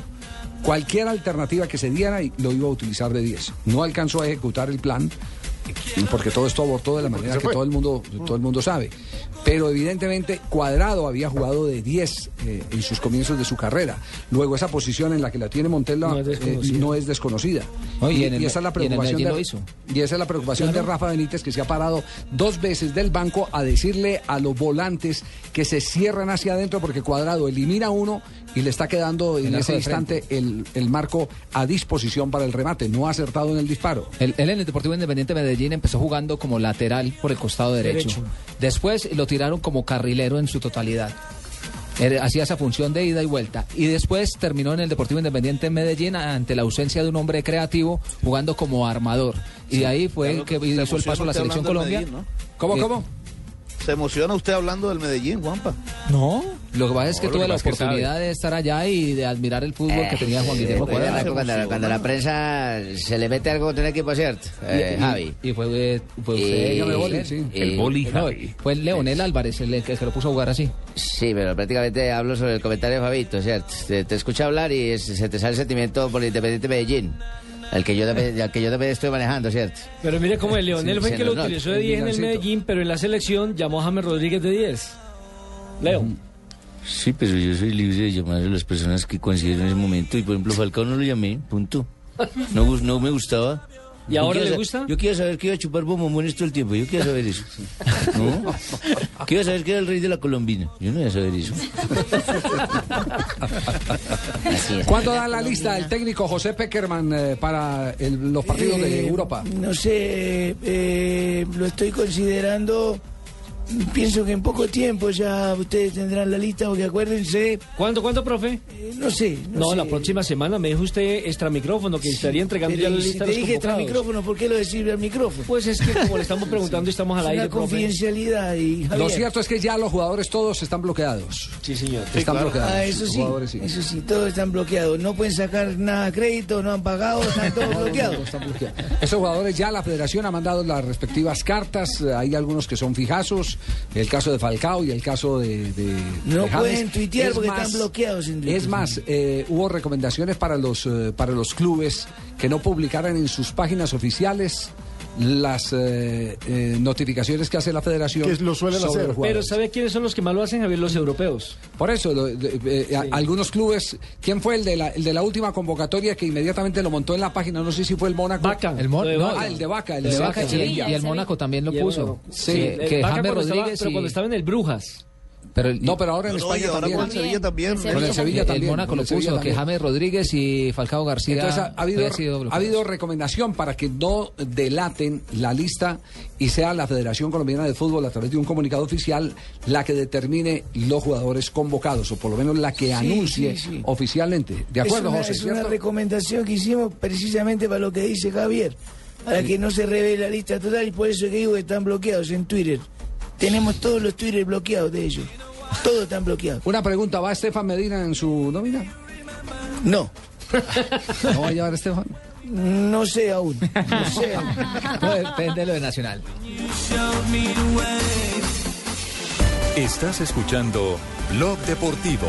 cualquier alternativa que se diera, lo iba a utilizar de 10. No alcanzó a ejecutar el plan porque todo esto abortó de la manera que todo el mundo todo el mundo sabe. Pero evidentemente Cuadrado había jugado de 10 eh, en sus comienzos de su carrera. Luego esa posición en la que la tiene Montella No es eh, desconocida. no es desconocida. No, y y, en el- y esa es la preocupación de, lo hizo. y esa es la preocupación Claro. de Rafa Benítez que se ha parado dos veces del banco a decirle a los volantes que se cierran hacia adentro porque Cuadrado elimina uno y le está quedando en ese de instante el, el marco a disposición para el remate. No ha acertado en el disparo. Él, él en el Deportivo Independiente Medellín empezó jugando como lateral por el costado derecho. Derecho. Después lo tiraron como carrilero en su totalidad. Él hacía esa función de ida y vuelta. Y después terminó en el Deportivo Independiente Medellín ante la ausencia de un hombre creativo jugando como armador. Y de ahí fue Claro, que hizo el paso a la selección Colombia. Medellín, ¿no? ¿Cómo, Eh, cómo? Se emociona usted hablando del Medellín, Juanpa. No, lo que pasa es que No, tuve que la oportunidad de estar allá y de admirar el fútbol que tenía Juan Guillermo Cuadrado. cuando, la, cuando la prensa se le mete algo contra un equipo, ¿cierto? Eh, Y- y- Javi. Y fue, eh, fue Y- usted, Dígame, Boli, Boli, sí. El Boli No, Javi. Fue Leonel Álvarez el que, que lo puso a jugar así. Sí, pero prácticamente hablo sobre el comentario de Fabito, ¿cierto? Te, te escucha hablar y es- se te sale el sentimiento por el Independiente Medellín. El que yo también, el que yo también estoy manejando, ¿cierto? Pero mire cómo el Leonel Sí, fue el que lo utilizó de 10 en el. Medellín, pero en la selección llamó a James Rodríguez de 10. Leo. Sí, pero yo soy libre de llamar a las personas que considero en ese momento. Y por ejemplo, Falcao no lo llamé, punto. No, no me gustaba. ¿Y ahora le gusta? Yo quería saber que iba a chupar bombones todo el tiempo. Yo quería saber eso. ¿No? A saber que era el rey de la colombina. Yo no iba a saber eso. Es. ¿Cuándo da la lista el técnico José Peckerman eh, para el- los partidos de Eh, Europa? No sé, eh, lo estoy considerando. Pienso que en poco tiempo ya ustedes tendrán la lista, porque acuérdense. ¿Cuándo, cuándo, profe? no sé. No, No, sé. la próxima semana me dijo usted extra micrófono que estaría entregando Pero ya la y si lista te de los dije extra micrófono, ¿por qué lo decís al micrófono? Pues es que como le estamos preguntando y estamos al Es aire, una confidencialidad y Lo Javier. cierto es que ya los jugadores todos están bloqueados. Sí, señor. Están bloqueados. Ah, eso sí, eso sí, todos están bloqueados. No pueden sacar nada a crédito, no han pagado, están todos bloqueados. Esos jugadores ya la federación ha mandado las respectivas cartas. eh, Hay algunos que son fijazos. El caso de Falcao y el caso de. de- No de pueden tuitear Es porque más, están bloqueados. en Es más, eh, hubo recomendaciones para los, eh, para los clubes que no publicaran en sus páginas oficiales las eh, eh, notificaciones que hace la federación. sobre los Pero jugadores. ¿sabe quiénes son los que más lo hacen, Javier? Los europeos. Por eso, lo- de- eh, a- algunos clubes, ¿quién fue el de, la, el de la última convocatoria que inmediatamente lo montó en la página? No sé si fue el Mónaco. Vaca. El Mon- Ah, no, el de Vaca, el de de Vaca. Vaca, y, y el Mónaco también lo puso. Mónaco. Sí, Sí, que James estaba- Rodríguez. pero cuando estaba en el Brujas. Pero el- No, pero ahora en No, España ahora también. con el Sevilla también. Con el Sevilla el también. Mónaco con lo el Sevilla puso, que también. James Rodríguez y Falcao García Entonces ha, ha habido, ha habido recomendación para que no delaten la lista y sea la Federación Colombiana de Fútbol a través de un comunicado oficial la que determine los jugadores convocados o por lo menos la que Sí, anuncie sí, sí. oficialmente. ¿De acuerdo, es una, José? Es una ¿cierto? recomendación que hicimos precisamente para lo que dice Javier, para que no se revele la lista total y por eso es que digo que están bloqueados en Twitter. Tenemos todos los Twitter bloqueados de ellos. Todos están bloqueados. Una pregunta, ¿va Estefan Medina en su nómina? No. ¿No va a llevar Estefan? No sé aún. No sé aún. No, depende de lo de Nacional. Estás escuchando Blog Deportivo.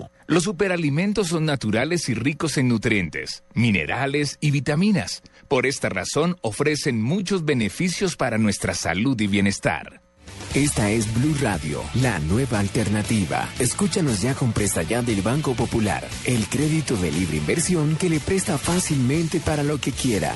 Los superalimentos son naturales y ricos en nutrientes, minerales y vitaminas. Por esta razón ofrecen muchos beneficios para nuestra salud y bienestar. Esta es Blue Radio, la nueva alternativa. Escúchanos ya con Presta Ya del Banco Popular, el crédito de libre inversión que le presta fácilmente para lo que quiera.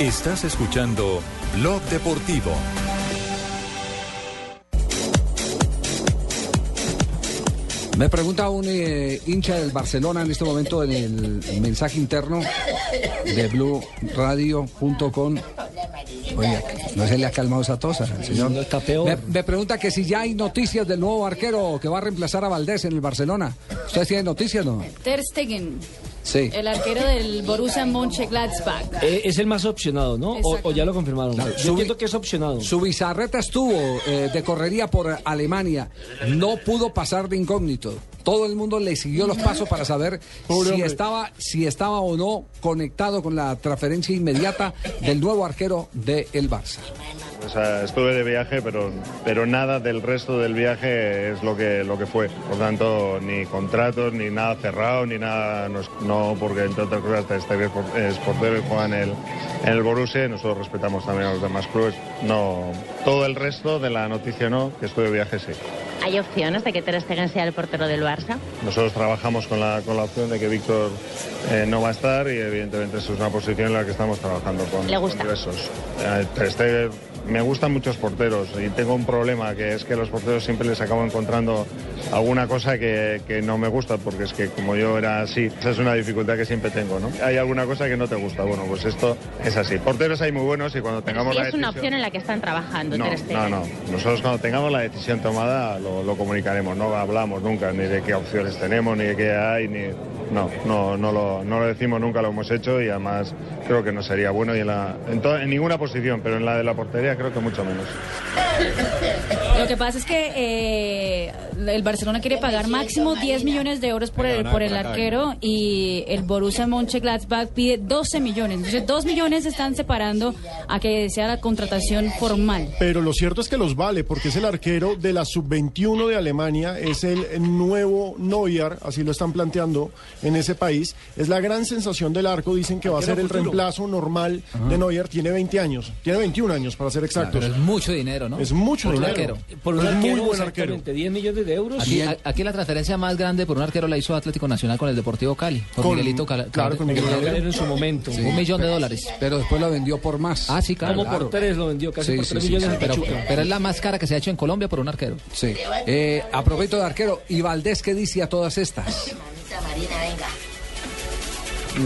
Estás escuchando Blog Deportivo. Me pregunta un eh, hincha del Barcelona en este momento en el mensaje interno de blueradio.com. Oiga, no se le ha calmado esa tosa, al señor. Me, me pregunta que si ya hay noticias del nuevo arquero que va a reemplazar a Valdés en el Barcelona. ¿Ustedes tienen noticias, no? Ter Stegen, Sí. el arquero del Borussia Mönchengladbach. Eh, es el más opcionado, ¿no? O, o ya lo confirmaron. Claro, Yo su- entiendo que es opcionado. Su bizarreta estuvo eh, de correría por Alemania. No pudo pasar de incógnito. Todo el mundo le siguió los pasos para saber Pobre si hombre. estaba, si estaba o no conectado con la transferencia inmediata del nuevo arquero del el Barça. O sea, estuve de viaje, pero, pero nada del resto del viaje es lo que, lo que fue. Por tanto, ni contratos, ni nada cerrado, ni nada. No, porque entre otras cosas este es por- es portero y juega en el, en el Borussia. Nosotros respetamos también a los demás clubes. No, todo el resto de la noticia no, que estuve de viaje sí. ¿Hay opciones de que Ter Stegen sea el portero del Barça? Nosotros trabajamos con la, con la opción de que Víctor eh, no va a estar y evidentemente eso es una posición en la que estamos trabajando con, ¿Le gusta? con diversos. Eh, Ter Stegen me gustan muchos porteros y tengo un problema que es que los porteros siempre les acabo encontrando alguna cosa que, que no me gusta porque es que como yo era así, esa es una dificultad que siempre tengo, ¿no? Hay alguna cosa que no te gusta, bueno, pues esto es así. Porteros hay muy buenos y cuando tengamos la es una decisión- opción en la que están trabajando. no, no, no. Nosotros cuando tengamos la decisión tomada lo, lo comunicaremos. No hablamos nunca ni de qué opciones tenemos, ni de qué hay, ni... No, no, no lo, no lo decimos nunca, lo hemos hecho y además creo que no sería bueno y en, la, en, to- en ninguna posición, pero en la de la portería creo que mucho menos. Lo que pasa es que eh, el Barcelona quiere pagar máximo 10 millones de euros por el, por el arquero y el Borussia Mönchengladbach pide 12 millones. Entonces, 2 millones se están separando a que sea la contratación formal. Pero lo cierto es que los vale, porque es el arquero de la sub-21 de Alemania, es el nuevo Neuer, así lo están planteando en ese país. Es la gran sensación del arco, dicen que va a ser el reemplazo normal de Neuer. Tiene 20 años, tiene 21 años para ser exactos. Pero es mucho dinero, ¿no? Es mucho Por un dinero. arquero. Por un Es muy buen arquero. exactamente, 10 millones de euros. Aquí, a- aquí la transferencia más grande por un arquero la hizo Atlético Nacional con el Deportivo Cali. Por Con- Miguelito Cala- claro, con Miguel Calero en su momento. Un millón de dólares. Pero después lo vendió por más. Ah, sí, claro. Como por tres lo vendió, casi Sí, por sí, 3 sí, millones sí, de Pero, pero es la más cara que se ha hecho en Colombia por un arquero. Sí. Eh, a propósito de arquero, ¿y Valdés qué dice a todas estas?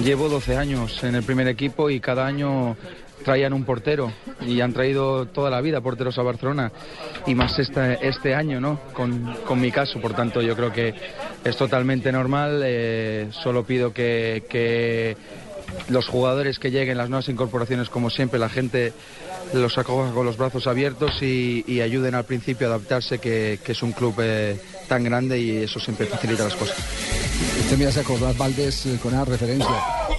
Llevo 12 años en el primer equipo y cada año traían un portero y han traído toda la vida porteros a Barcelona y más este, este año, ¿no? Con, con mi caso, por tanto yo creo que es totalmente normal, eh, solo pido que, los jugadores que lleguen, las nuevas incorporaciones, como siempre, la gente los acoja con los brazos abiertos y, ayuden al principio a adaptarse, que, que es un club eh, tan grande y eso siempre facilita las cosas. Usted me hace acordar Valdés eh, con esa referencia.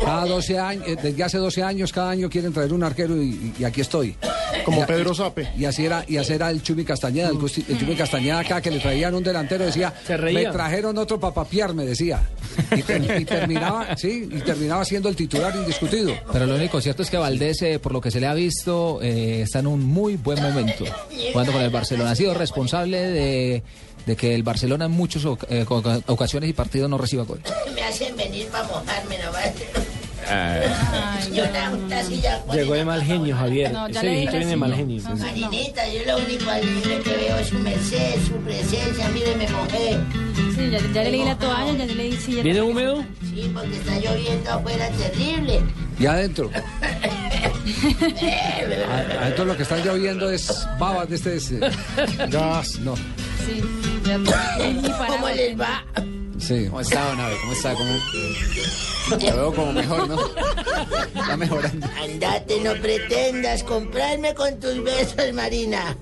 Cada 12 años, eh, desde hace 12 años, cada año quieren traer un arquero y, y aquí estoy. Como Y- Pedro Sape. Y así era, y así era el Chumi Castañeda, el, el Chumi Castañeda acá que le traían un delantero, decía, Se reía. me trajeron otro papapiar, me decía. Y, ter- y terminaba, sí, y terminaba siendo el titular indiscutido. Pero lo único cierto es que Valdés, eh, por lo que se le ha visto, eh, está en un muy buen momento. Jugando con el Barcelona. Ha sido responsable de, de que el Barcelona en muchas eh, oca- ocasiones y partidos no reciba gol. Me hacen venir para mojarme nomás. Ay, Yo la una silla con Llegó de mal genio, Javier. No, ya Ese viejito viene de mal genio. Marinita, yo lo único alegre que veo es su merced, su presencia. Mire, me mojé. Sí, ya, ya le leí la toalla, ya le leí sí, ya- ¿Viene húmedo? Sí, porque está lloviendo afuera terrible. Y adentro. Adentro lo que están lloviendo es babas de este. es, eh, gas, no. Sí, ¿Cómo les va? Sí. ¿Cómo está, Don Abe? ¿Cómo está? ¿Cómo... Lo veo como mejor, ¿no? Está mejorando. Andate, no pretendas comprarme con tus besos, Marina.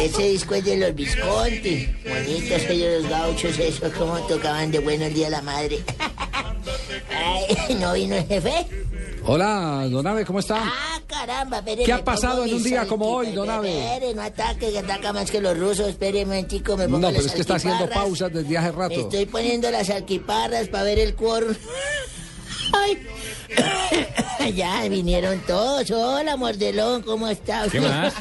Ese disco es de los Visconti. Bonitos ellos los gauchos, esos como tocaban de bueno el Día de la Madre. Ay, ¿no vino el jefe? Hola, Don Abe, ¿cómo está? Ah, caramba, espere, ¿Qué ha pasado en un día como hoy, saltitas. don Abe? Espere, no ataque, que ataca más que los rusos. Espere un momentico, me pongo No, pero es que está haciendo pausas desde hace Me rato. estoy poniendo las alquiparras para ver el quórum. Ay. Ya vinieron todos. Hola, Mordelón, ¿cómo está? ¿Qué más?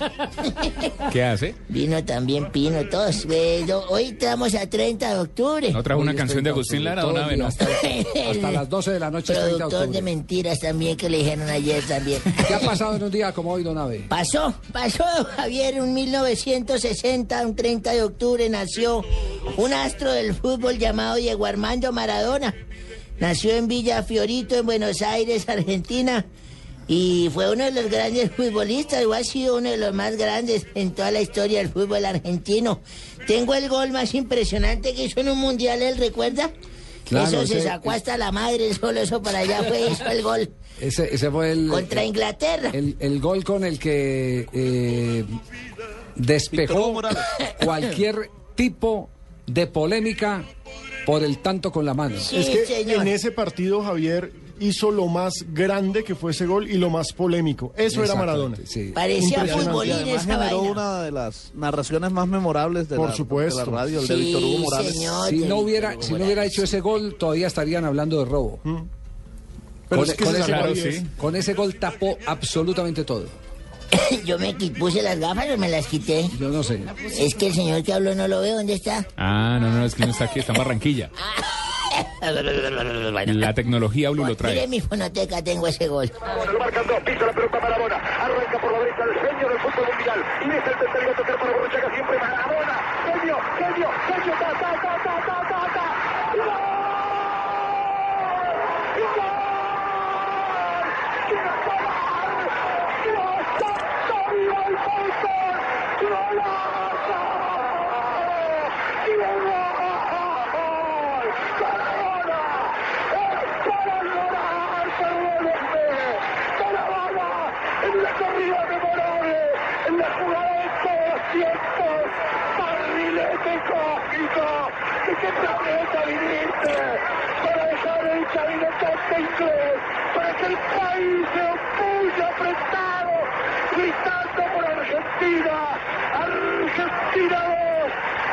¿Qué hace? Vino también Pino, todos. Eh, do- Hoy estamos a 30 de octubre. ¿No trajo una canción de Agustín Lara, Don Abe? No. Hasta, hasta las 12 de la noche, 30 de Productor de mentiras también que le dijeron ayer también. ¿Qué ha pasado en un día como hoy, Don Abe? Pasó, pasó, Javier, un 1960, un 30 de octubre, nació un astro del fútbol llamado Diego Armando Maradona. Nació en Villa Fiorito, en Buenos Aires, Argentina, y fue uno de los grandes futbolistas, o ha sido uno de los más grandes en toda la historia del fútbol argentino. Tengo el gol más impresionante que hizo en un mundial, ¿él recuerda? Claro, eso se sacó hasta la madre, solo eso para allá fue, hizo el gol Ese, ese fue el. contra Inglaterra. El, el gol con el que eh, despejó cualquier tipo de polémica por el tanto con la mano. Sí, es que señor. en ese partido Javier hizo lo más grande que fue ese gol y lo más polémico. Eso era Maradona. Parecía Impresionante. futbolín esa generó vaina. una de las narraciones más memorables de, Por la, supuesto. de la radio, el de Sí, Víctor Hugo Morales. señor. Si no hubiera, si no hubiera hecho ese gol, todavía estarían hablando de robo. Pero con, es que con ese ese gol es- con ese gol tapó absolutamente todo. Yo me puse las gafas o me las quité. Yo no sé. Es que el señor que habló no lo veo. ¿Dónde está? Ah, no, no, es que no está aquí, está en Barranquilla. La tecnología Blue lo Mire trae. mi fonoteca, tengo ese gol. Lo marcan dos, pisa la pelota Maradona. Arranca por la derecha el genio del fútbol mundial. Y es el tercero a tocar para Borruchaga siempre Maradona. Genio, genio, genio, ta, ta, ta, ta, ta, ta, ta. ¡Gol! ¡Gol! ¡Quiero parar! ¡Dios santo, viva el fútbol! ¡Golazo! ¡Gol! ¡Maradona! ¡Es para llorar! ¡Perdónenme! ¡Maradona! ¡En la corrida memorable! ¡En la jugada de todos los tiempos! ¡Barrilete cósmico! ¿De qué planeta viniste? Para dejar el chavinetote inglés, para que el país se apretado, gritando por Argentina. Argentina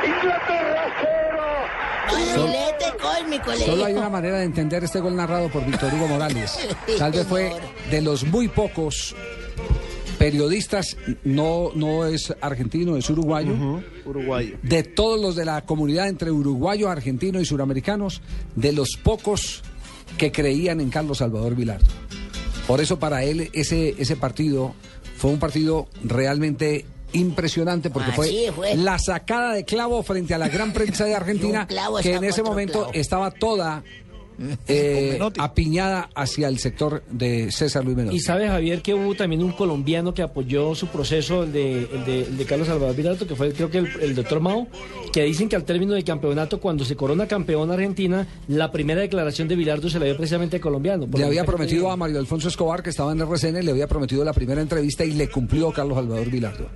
2, Inglaterra 0. Barrilete cósmico, le Solo hay una manera de entender este gol narrado por Víctor Hugo Morales. Tal vez fue de los muy pocos periodistas, no, no es argentino, es uruguayo. Uruguayo. De todos los de la comunidad entre uruguayo, argentino y suramericanos, de los pocos que creían en Carlos Salvador Vilardo. Por eso para él ese, ese partido fue un partido realmente impresionante porque fue, fue. la sacada de clavo frente a la gran prensa de Argentina que en ese momento clavo. estaba toda eh, apiñada hacia el sector de César Luis Menotti. Y sabe Javier que hubo también un colombiano que apoyó su proceso, el de, el de, el de Carlos Salvador Vilardo, que fue creo que el, el doctor Mao, que dicen que al término del campeonato, cuando se corona campeón Argentina, la primera declaración de Vilardo se la dio precisamente al colombiano. Le había prometido a Mario Alfonso Escobar, que estaba en RCN, le había prometido la primera entrevista y le cumplió Carlos Salvador Vilardo.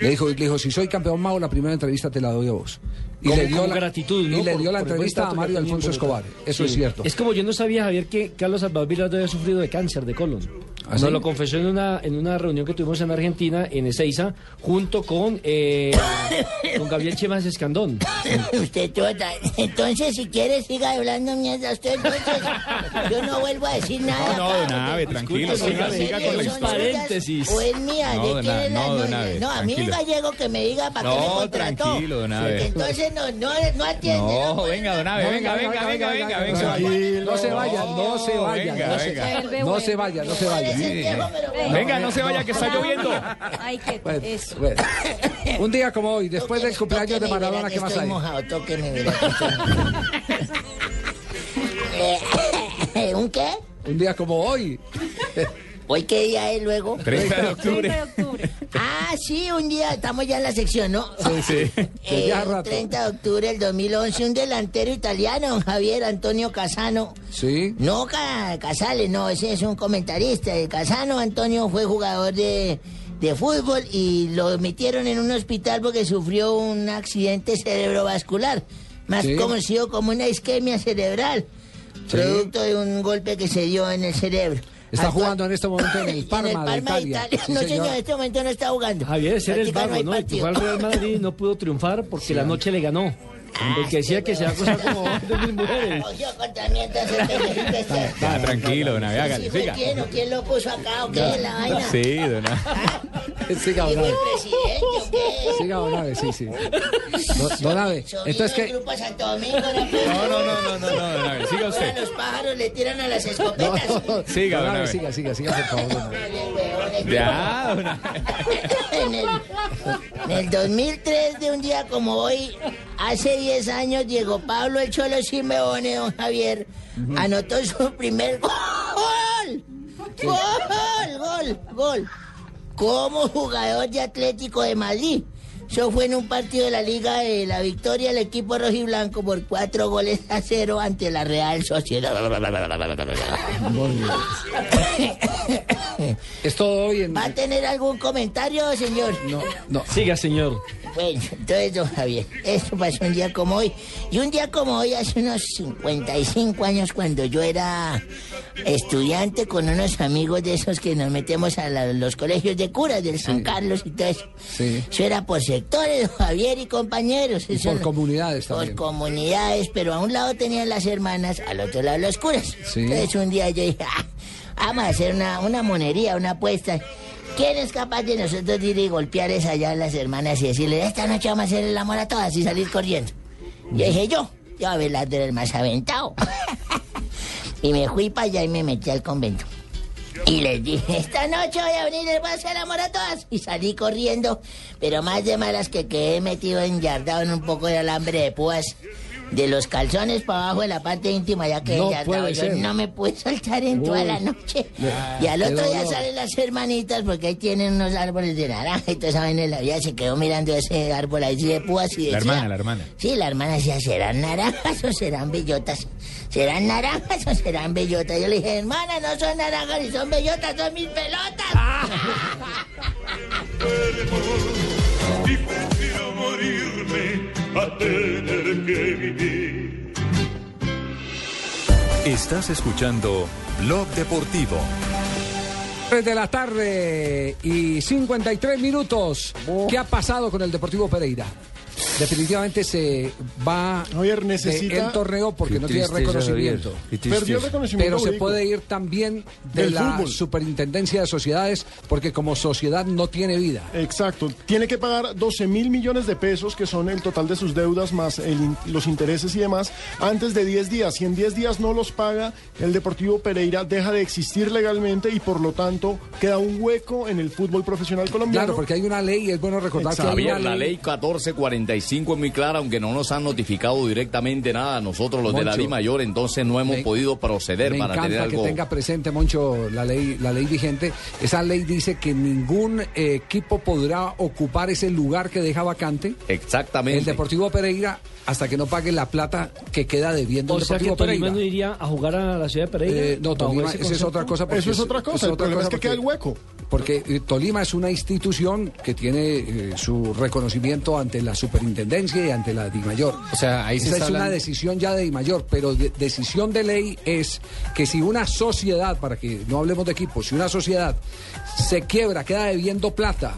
Le dijo, le dijo, si soy campeón Mao, la primera entrevista te la doy a vos. Y Como- le dio la, gratitud, ¿no? y le Por- dio la por entrevista a Mario Alfonso. Escobar. Eso Sí. es cierto. Es como yo no sabía, Javier, que Carlos Salvador había sufrido de cáncer de colon. ¿Ah, Nos sí? lo confesó en una, en una reunión que tuvimos en Argentina, en Ezeiza, junto con, eh, con Gabriel Chemas Escandón. Usted tota. Entonces, si quiere, siga hablando mierda usted. Entonces, yo no vuelvo a decir nada. No, no, Abe, porque- tranquilo, siga, siga si con la historia. Paréntesis. O es mía. No, ¿de quién no, no, Abe, no, a mí un tranquilo. gallego que me diga para qué me No, contrató. tranquilo, don. Entonces, no, no, no atiende. No, venga, don No, venga, venga, venga, venga, venga. No se vaya, no se vaya, venga, no se- venga. no se vaya, Venga, no se vaya, que está lloviendo. Ay, qué Bueno, eso. bueno. Un día como hoy, después del cumpleaños de Maradona, ¿qué más hay? mojado, tóqueme, estoy Eh, ¿Un qué? Un día como hoy. ¿Hoy qué día es luego? 30 de octubre. Ah, sí, un día, estamos ya en la sección, ¿no? Sí, sí. Eh, 30 de octubre del 2011, un delantero italiano, Javier Antonio Casano. Sí. No Ca- Casales, no, ese es un comentarista. El Casano Antonio fue jugador de, de fútbol y lo metieron en un hospital porque sufrió un accidente cerebrovascular, más Sí. conocido como una isquemia cerebral, producto de un golpe que se dio en el cerebro. Está Actual- jugando en este momento en el en el Parma, de Parma Italia. Italia. Sí, no, señor. en este momento no está jugando. Javier, ese era el hay ¿no? El Real Madrid y no pudo triunfar porque la noche le ganó. El que decía que se va a acostar como de mil mujeres. Cogió contra mí, entonces, ¿qué- qué- qué- Ah, tranquilo, don Abe, ¿Sí siga. quién lo puso acá o qué es la vaina? Sí, don Abe. Siga, ¿Y don qué? Siga, don Abe, sí, sí. Do- Don Sobrino entonces del que... grupo Santo Domingo, ¿no? No, no, no, no, no, no, don Abe, siga Ahora usted. los pájaros le tiran a las escopetas. Siga, don Abe. siga, siga, siga, por favor. Ya, don el, en el 2003, de un día como hoy, hace 10 años, Diego Pablo El Cholo Simeone, don Javier, anotó su primer gol. Gol, gol, gol. Como jugador de Atlético de Madrid. Eso fue en un partido de la Liga de la Victoria del equipo rojiblanco por cuatro goles a cero ante la Real Sociedad. Es todo hoy en... ¿Va a tener algún comentario, señor? No, no. Siga, señor. Bueno, entonces, don Javier, esto pasó un día como hoy. Y un día como hoy, hace unos 55 años, cuando yo era estudiante con unos amigos de esos que nos metemos a la- los colegios de curas del San Carlos y todo eso. Sí. Eso era por sectores, don Javier y compañeros. Y Eso por no- comunidades por también. comunidades, pero a un lado tenían las hermanas, al otro lado los curas. Sí. Entonces un día yo dije, "Ah, vamos a hacer una, una monería, una apuesta. ¿Quién es capaz de nosotros ir y golpear esa a las hermanas y decirle, esta noche vamos a hacer el amor a todas y salir corriendo? Yo dije, yo. Yo Abelardo era el más aventado. y me fui para allá y me metí al convento. Y les dije, esta noche voy a venir, les voy a hacer amor a todas. Y salí corriendo, pero más de malas que quedé metido enyardado en un poco de alambre de púas. De los calzones para abajo de la parte íntima, ya que No puede Yo ser. no me pude soltar en toda la noche. Ah, Y al otro día salen las hermanitas, porque ahí tienen unos árboles de naranja y toda esa vaina. La vida se quedó mirando ese árbol ahí de púas y La decía... hermana, la hermana. Sí, la hermana decía, ¿serán naranjas o serán bellotas? ¿Serán naranjas o serán bellotas? Yo le dije, hermana, no son naranjas ni son bellotas, son mis pelotas. y prefiero morirme a tener vivir. Estás escuchando Blog Deportivo. 3 de la tarde y 53 minutos. ¿Qué ha pasado con el Deportivo Pereira? Definitivamente se va necesita- el torneo porque no tiene reconocimiento. Javier. Qué tristeza. Perdió el reconocimiento Pero se puede ir también de Del la fútbol. superintendencia de sociedades porque como sociedad no tiene vida. Exacto. Tiene que pagar 12 mil millones de pesos, que son el total de sus deudas más el los intereses y demás, antes de 10 días. Si en 10 días no los paga, el Deportivo Pereira deja de existir legalmente y por lo tanto queda un hueco en el fútbol profesional colombiano. Claro, porque hay una ley y es bueno recordar que hay una la ley 1445 es muy clara, aunque no nos han notificado directamente nada a nosotros los de la Moncho. Di Mayor, entonces no hemos Me- podido proceder Me para tener encanta que algo. tenga presente, Moncho, la ley, la ley vigente. Esa ley dice que ningún eh, equipo podrá ocupar ese lugar que deja vacante. Exactamente. El Deportivo Pereira hasta que no pague la plata que queda debiendo O el sea que Deportivo Pereira. no iría a jugar a la ciudad de Pereira. Eh, no, ¿Bajo Tolima, ese esa es otra cosa. Eso es otra cosa, el problema es que queda el hueco. Porque eh, Tolima es una institución que tiene eh, su reconocimiento ante la superintendencia y ante la DIMAYOR. O sea, ahí se Esa está es una hablando- decisión ya de DIMAYOR, pero de- decisión de ley es que si una sociedad, para que no hablemos de equipos, si una sociedad se quiebra, queda debiendo plata,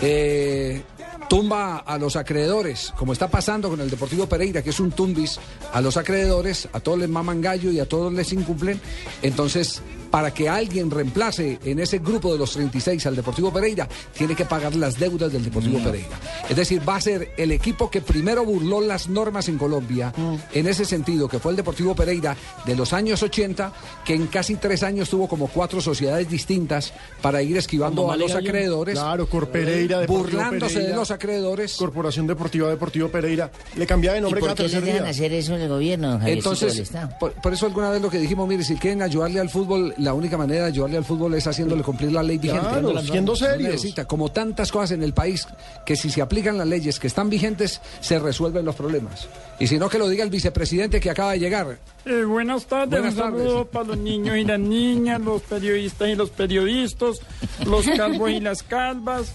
eh, tumba a los acreedores, como está pasando con el Deportivo Pereira, que es un tumbis a los acreedores, a todos les maman gallo y a todos les incumplen, entonces para que alguien reemplace en ese grupo de los 36 al Deportivo Pereira, tiene que pagar las deudas del Deportivo Pereira. Es decir, va a ser el equipo que primero burló las normas en Colombia, en ese sentido, que fue el Deportivo Pereira de los años 80, que en casi tres años tuvo como cuatro sociedades distintas para ir esquivando a los acreedores. Claro, Corpereira, Deportivo burlándose de los acreedores. Corporación Deportiva Deportivo Pereira. Le cambiaba de ¿Y nombre por cada qué dejan día. hacer eso en el gobierno, Entonces, por, por eso alguna vez lo que dijimos, mire, si quieren ayudarle al fútbol, la única manera de ayudarle al fútbol es haciéndole cumplir la ley vigente. Claro, No siendo serios. como tantas cosas en el país, que si se aplican las leyes que están vigentes, se resuelven los problemas. Y si no, que lo diga el vicepresidente que acaba de llegar. Eh, buenas tardes, Buenas un saludo para los niños y las niñas, los periodistas y los periodistas, los calvos y las calvas,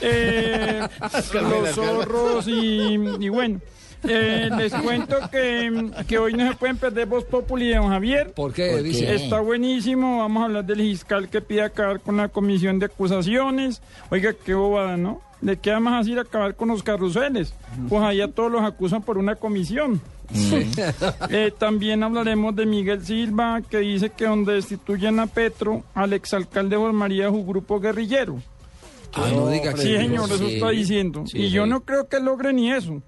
eh, los zorros y, y bueno. Eh, les cuento que, que hoy no se pueden perder Voz Populi de don Javier. ¿Por qué? Está buenísimo. Vamos a hablar del fiscal que pide acabar con la comisión de acusaciones. Oiga, qué bobada, ¿no? ¿De qué más así acabar con los carruseles? Pues allá todos los acusan por una comisión. Eh, también hablaremos de Miguel Silva, que dice que donde destituyen a Petro, al exalcalde Juan María su grupo guerrillero. Ah, no diga que- Sí, señor, eso Sí. está diciendo. Sí, y yo no creo que logre ni eso.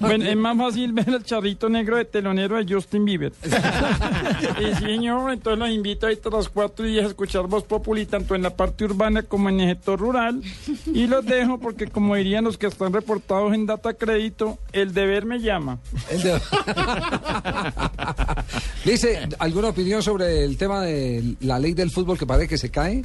Bueno, es más fácil ver el charrito negro de telonero de Justin Bieber. y señor, entonces los invito ahí a las 4 y 10 a escuchar Voz Populi, tanto en la parte urbana como en el sector rural. Y los dejo porque, como dirían los que están reportados en Data Crédito, el deber me llama. Dice, ¿alguna opinión sobre el tema de la ley del fútbol que parece que se cae?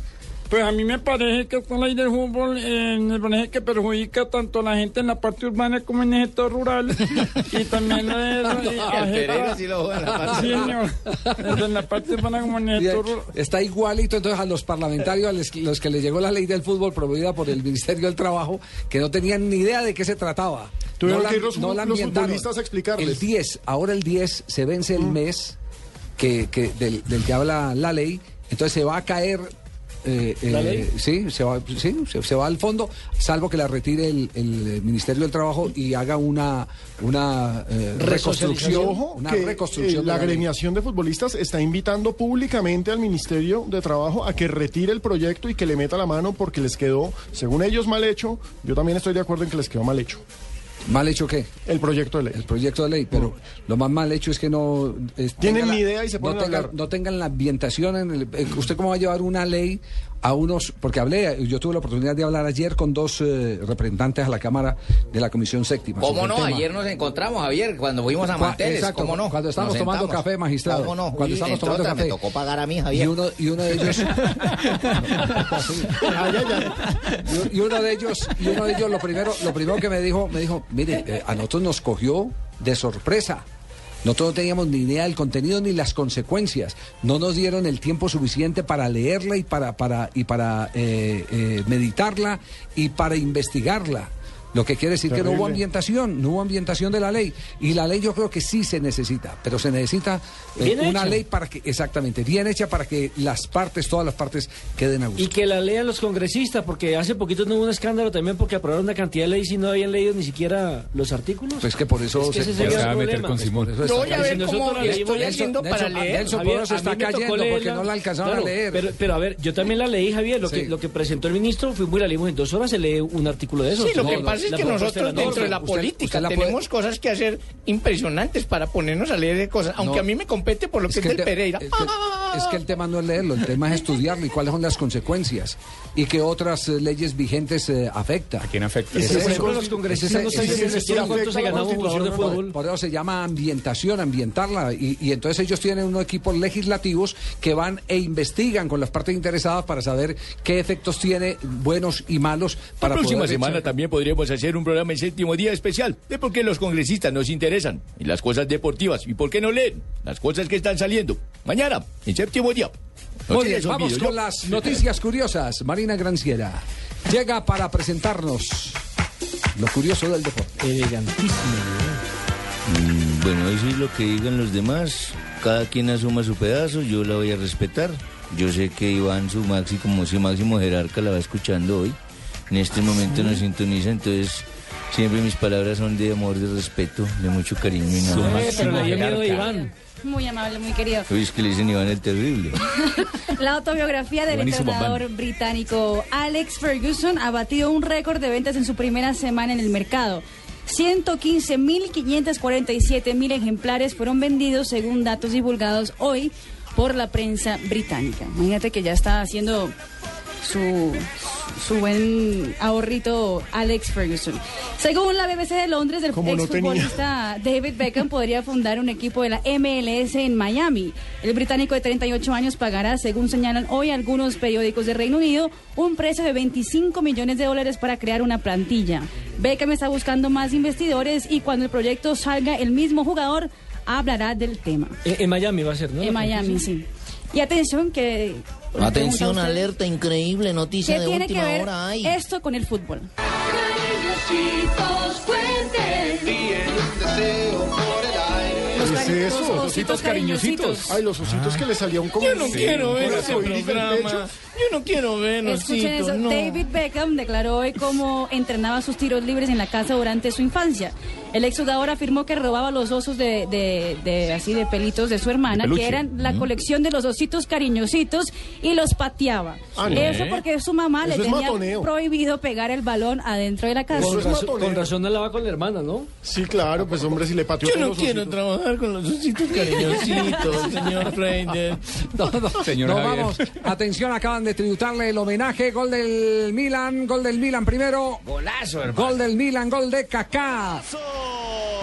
Pues a mí me parece que esta ley del fútbol eh, me parece que perjudica tanto a la gente en la parte urbana como en el sector rural y también eh, a- El Pereira sí lo en la parte Sí. Tanto en la parte urbana como en el sector rural. Está igualito entonces a los parlamentarios, a los, los que les llegó la ley del fútbol promovida por el Ministerio del Trabajo, que no tenían ni idea de qué se trataba. Tuvieron no que ir los fu- la los ambientaron. futbolistas a explicarles. El 10, ahora el 10 se vence el mes que, que del, del que habla la ley, entonces se va a caer. Eh, ¿La eh? Sí, se va, sí se, se va al fondo, salvo que la retire el, el Ministerio del Trabajo y haga una, una eh, reconstrucción. ojo, Una que, reconstrucción eh, de la agremiación de futbolistas está invitando públicamente al Ministerio de Trabajo a que retire el proyecto y que le meta la mano porque les quedó, según ellos, mal hecho. Yo también estoy de acuerdo en que les quedó mal hecho. ¿Mal hecho qué? El proyecto de ley. El proyecto de ley, pero lo más mal hecho es que no... es- Tienen la- idea y se ponen no a tengan, no tengan la ambientación en el... eh, ¿Usted cómo va a llevar una ley a unos... Porque hablé, yo tuve la oportunidad de hablar ayer con dos eh, representantes a la Cámara de la Comisión Séptima. ¿Cómo no? Ayer nos encontramos, Javier, cuando fuimos a Manteles. exacto, ¿Cómo no? cuando estábamos tomando café, magistrado. ¿Cómo no? Cuando estábamos tomando café. Me tocó pagar a mí, Y Javier. uno, y uno de ellos... Y, y uno de ellos, y uno de ellos lo primero, lo primero que me dijo, me dijo, mire, eh, a nosotros nos cogió de sorpresa. Nosotros no teníamos ni idea del contenido ni las consecuencias. No nos dieron el tiempo suficiente para leerla y para, para, y para eh, eh, meditarla y para investigarla. Lo que quiere decir que no hubo ambientación, no hubo ambientación de la ley. Y la ley yo creo que sí se necesita, pero se necesita eh, una hecha. ley para que, exactamente, bien hecha para que las partes, todas las partes queden a gusto. Y que la lean los congresistas, porque hace poquito no hubo un escándalo también porque aprobaron una cantidad de leyes y no habían leído ni siquiera los artículos. Pues que por eso Es que ese se- se va a meter con Simón. Yo eso voy a ver si cómo estoy haciendo para leer. Nelson Javier, está cayendo porque no la alcanzaban Claro, a leer. Pero, pero a ver, yo también la leí, Javier. Lo, que, lo que presentó el ministro, fuimos y la leímos en dos horas, se lee un artículo de eso. Sí, lo No, que no, pasa es que nosotros dentro de la política tenemos cosas que hacer impresionantes para ponernos a leer de cosas, aunque a mí me compete por lo que es, del Pereira. Es que el tema no es leerlo, el tema es estudiarlo y cuáles son las consecuencias y que otras eh, leyes vigentes eh, afecta. ¿A quién afecta? Por ejemplo, los congresistas no jugador de fútbol. Por eso se llama ambientación, ambientarla. Y, y entonces ellos tienen unos equipos legislativos que van e investigan con las partes interesadas para saber qué efectos tiene, buenos y malos, para la próxima poder semana echar- también podríamos hacer un programa en séptimo día especial de por qué los congresistas nos interesan y las cosas deportivas y por qué no leen las cosas que están saliendo. Mañana, en séptimo día. Muy bien, vamos con las noticias curiosas. Marina Granciera llega para presentarnos lo curioso del deporte. Mm, Bueno, eso es lo que digan los demás. Cada quien asuma su pedazo, yo la voy a respetar. Yo sé que Iván, su máximo, como su máximo jerarca, la va escuchando hoy. En este momento nos sintoniza, entonces siempre mis palabras son de amor, de respeto, de mucho cariño y nada más. Pero le dio miedo a Iván. Muy amable, muy querido. Uy, es que le dicen Iván el terrible. La autobiografía del entrenador británico Alex Ferguson ha batido un récord de ventas en su primera semana en el mercado. 115.547.000 ejemplares fueron vendidos según datos divulgados hoy por la prensa británica. Imagínate que ya está haciendo su, su buen ahorrito Alex Ferguson. Según la BBC de Londres, el Como no exfutbolista David Beckham podría fundar un equipo de la MLS en Miami. El británico de 38 años pagará, según señalan hoy algunos periódicos de Reino Unido, un precio de 25 millones de dólares para crear una plantilla. Beckham está buscando más investidores y cuando el proyecto salga, el mismo jugador hablará del tema. En, en Miami va a ser, ¿no? En Miami, sí. Y atención que... Atención, alerta, increíble noticia ¿Qué de tiene que última ver hora hay. esto con el fútbol? ¿Qué es eso? Los ositos cariñositos. Ay, los ositos que le salían como... Yo no quiero ver ese programa. Yo no quiero ver Escuchen eso. no. David Beckham declaró hoy cómo entrenaba sus tiros libres en la casa durante su infancia. El exjugador afirmó que robaba los osos de, de- de- así de pelitos de su hermana, De que eran la colección de los ositos cariñositos y los pateaba. Ah, ¿no? Eso porque su mamá Eso le tenía matoneo. prohibido pegar el balón adentro de la casa. Con, razón, con razón no la va con la hermana, ¿no? Sí, claro, pues hombre, si le pateó Yo con no los quiero ositos. trabajar con los ositos cariñositos, señor Freinder. No, no, Señor no, vamos. Atención, acaban de tributarle el homenaje. Gol del Milan, gol del Milan primero. Golazo, Gol del Milan, gol de Kaká.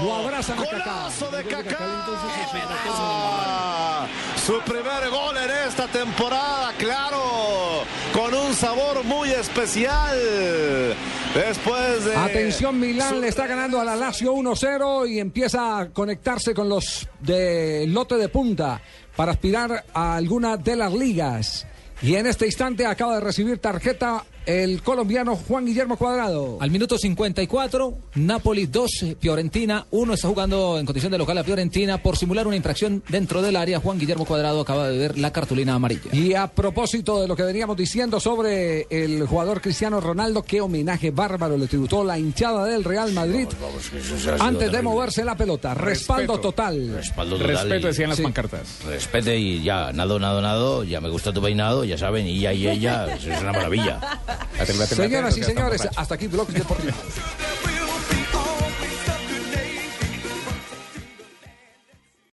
Lo abrazan a Kaká. Su primer gol en esta temporada, claro, con un sabor muy especial. Después de... Atención, Milán le está ganando a la Lazio 1-0 y empieza a conectarse con los de lote de punta para aspirar a alguna de las ligas. Y en este instante acaba de recibir tarjeta el colombiano Juan Guillermo Cuadrado. Al minuto 54, Napoli 2, Fiorentina 1. Está jugando en condición de local a Fiorentina por simular una infracción dentro del área. Juan Guillermo Cuadrado acaba de ver la cartulina amarilla. Y a propósito de lo que veníamos diciendo sobre el jugador Cristiano Ronaldo, qué homenaje bárbaro le tributó la hinchada del Real Madrid antes de moverse la pelota. Respaldo total. Respaldo Respeto, decían las Sí. pancartas. Respete y ya, nado, nado, nado, ya me gusta tu peinado, ya saben, y ya, y ella, eso es una maravilla. Señoras y señores, hasta aquí Blog Deportivo.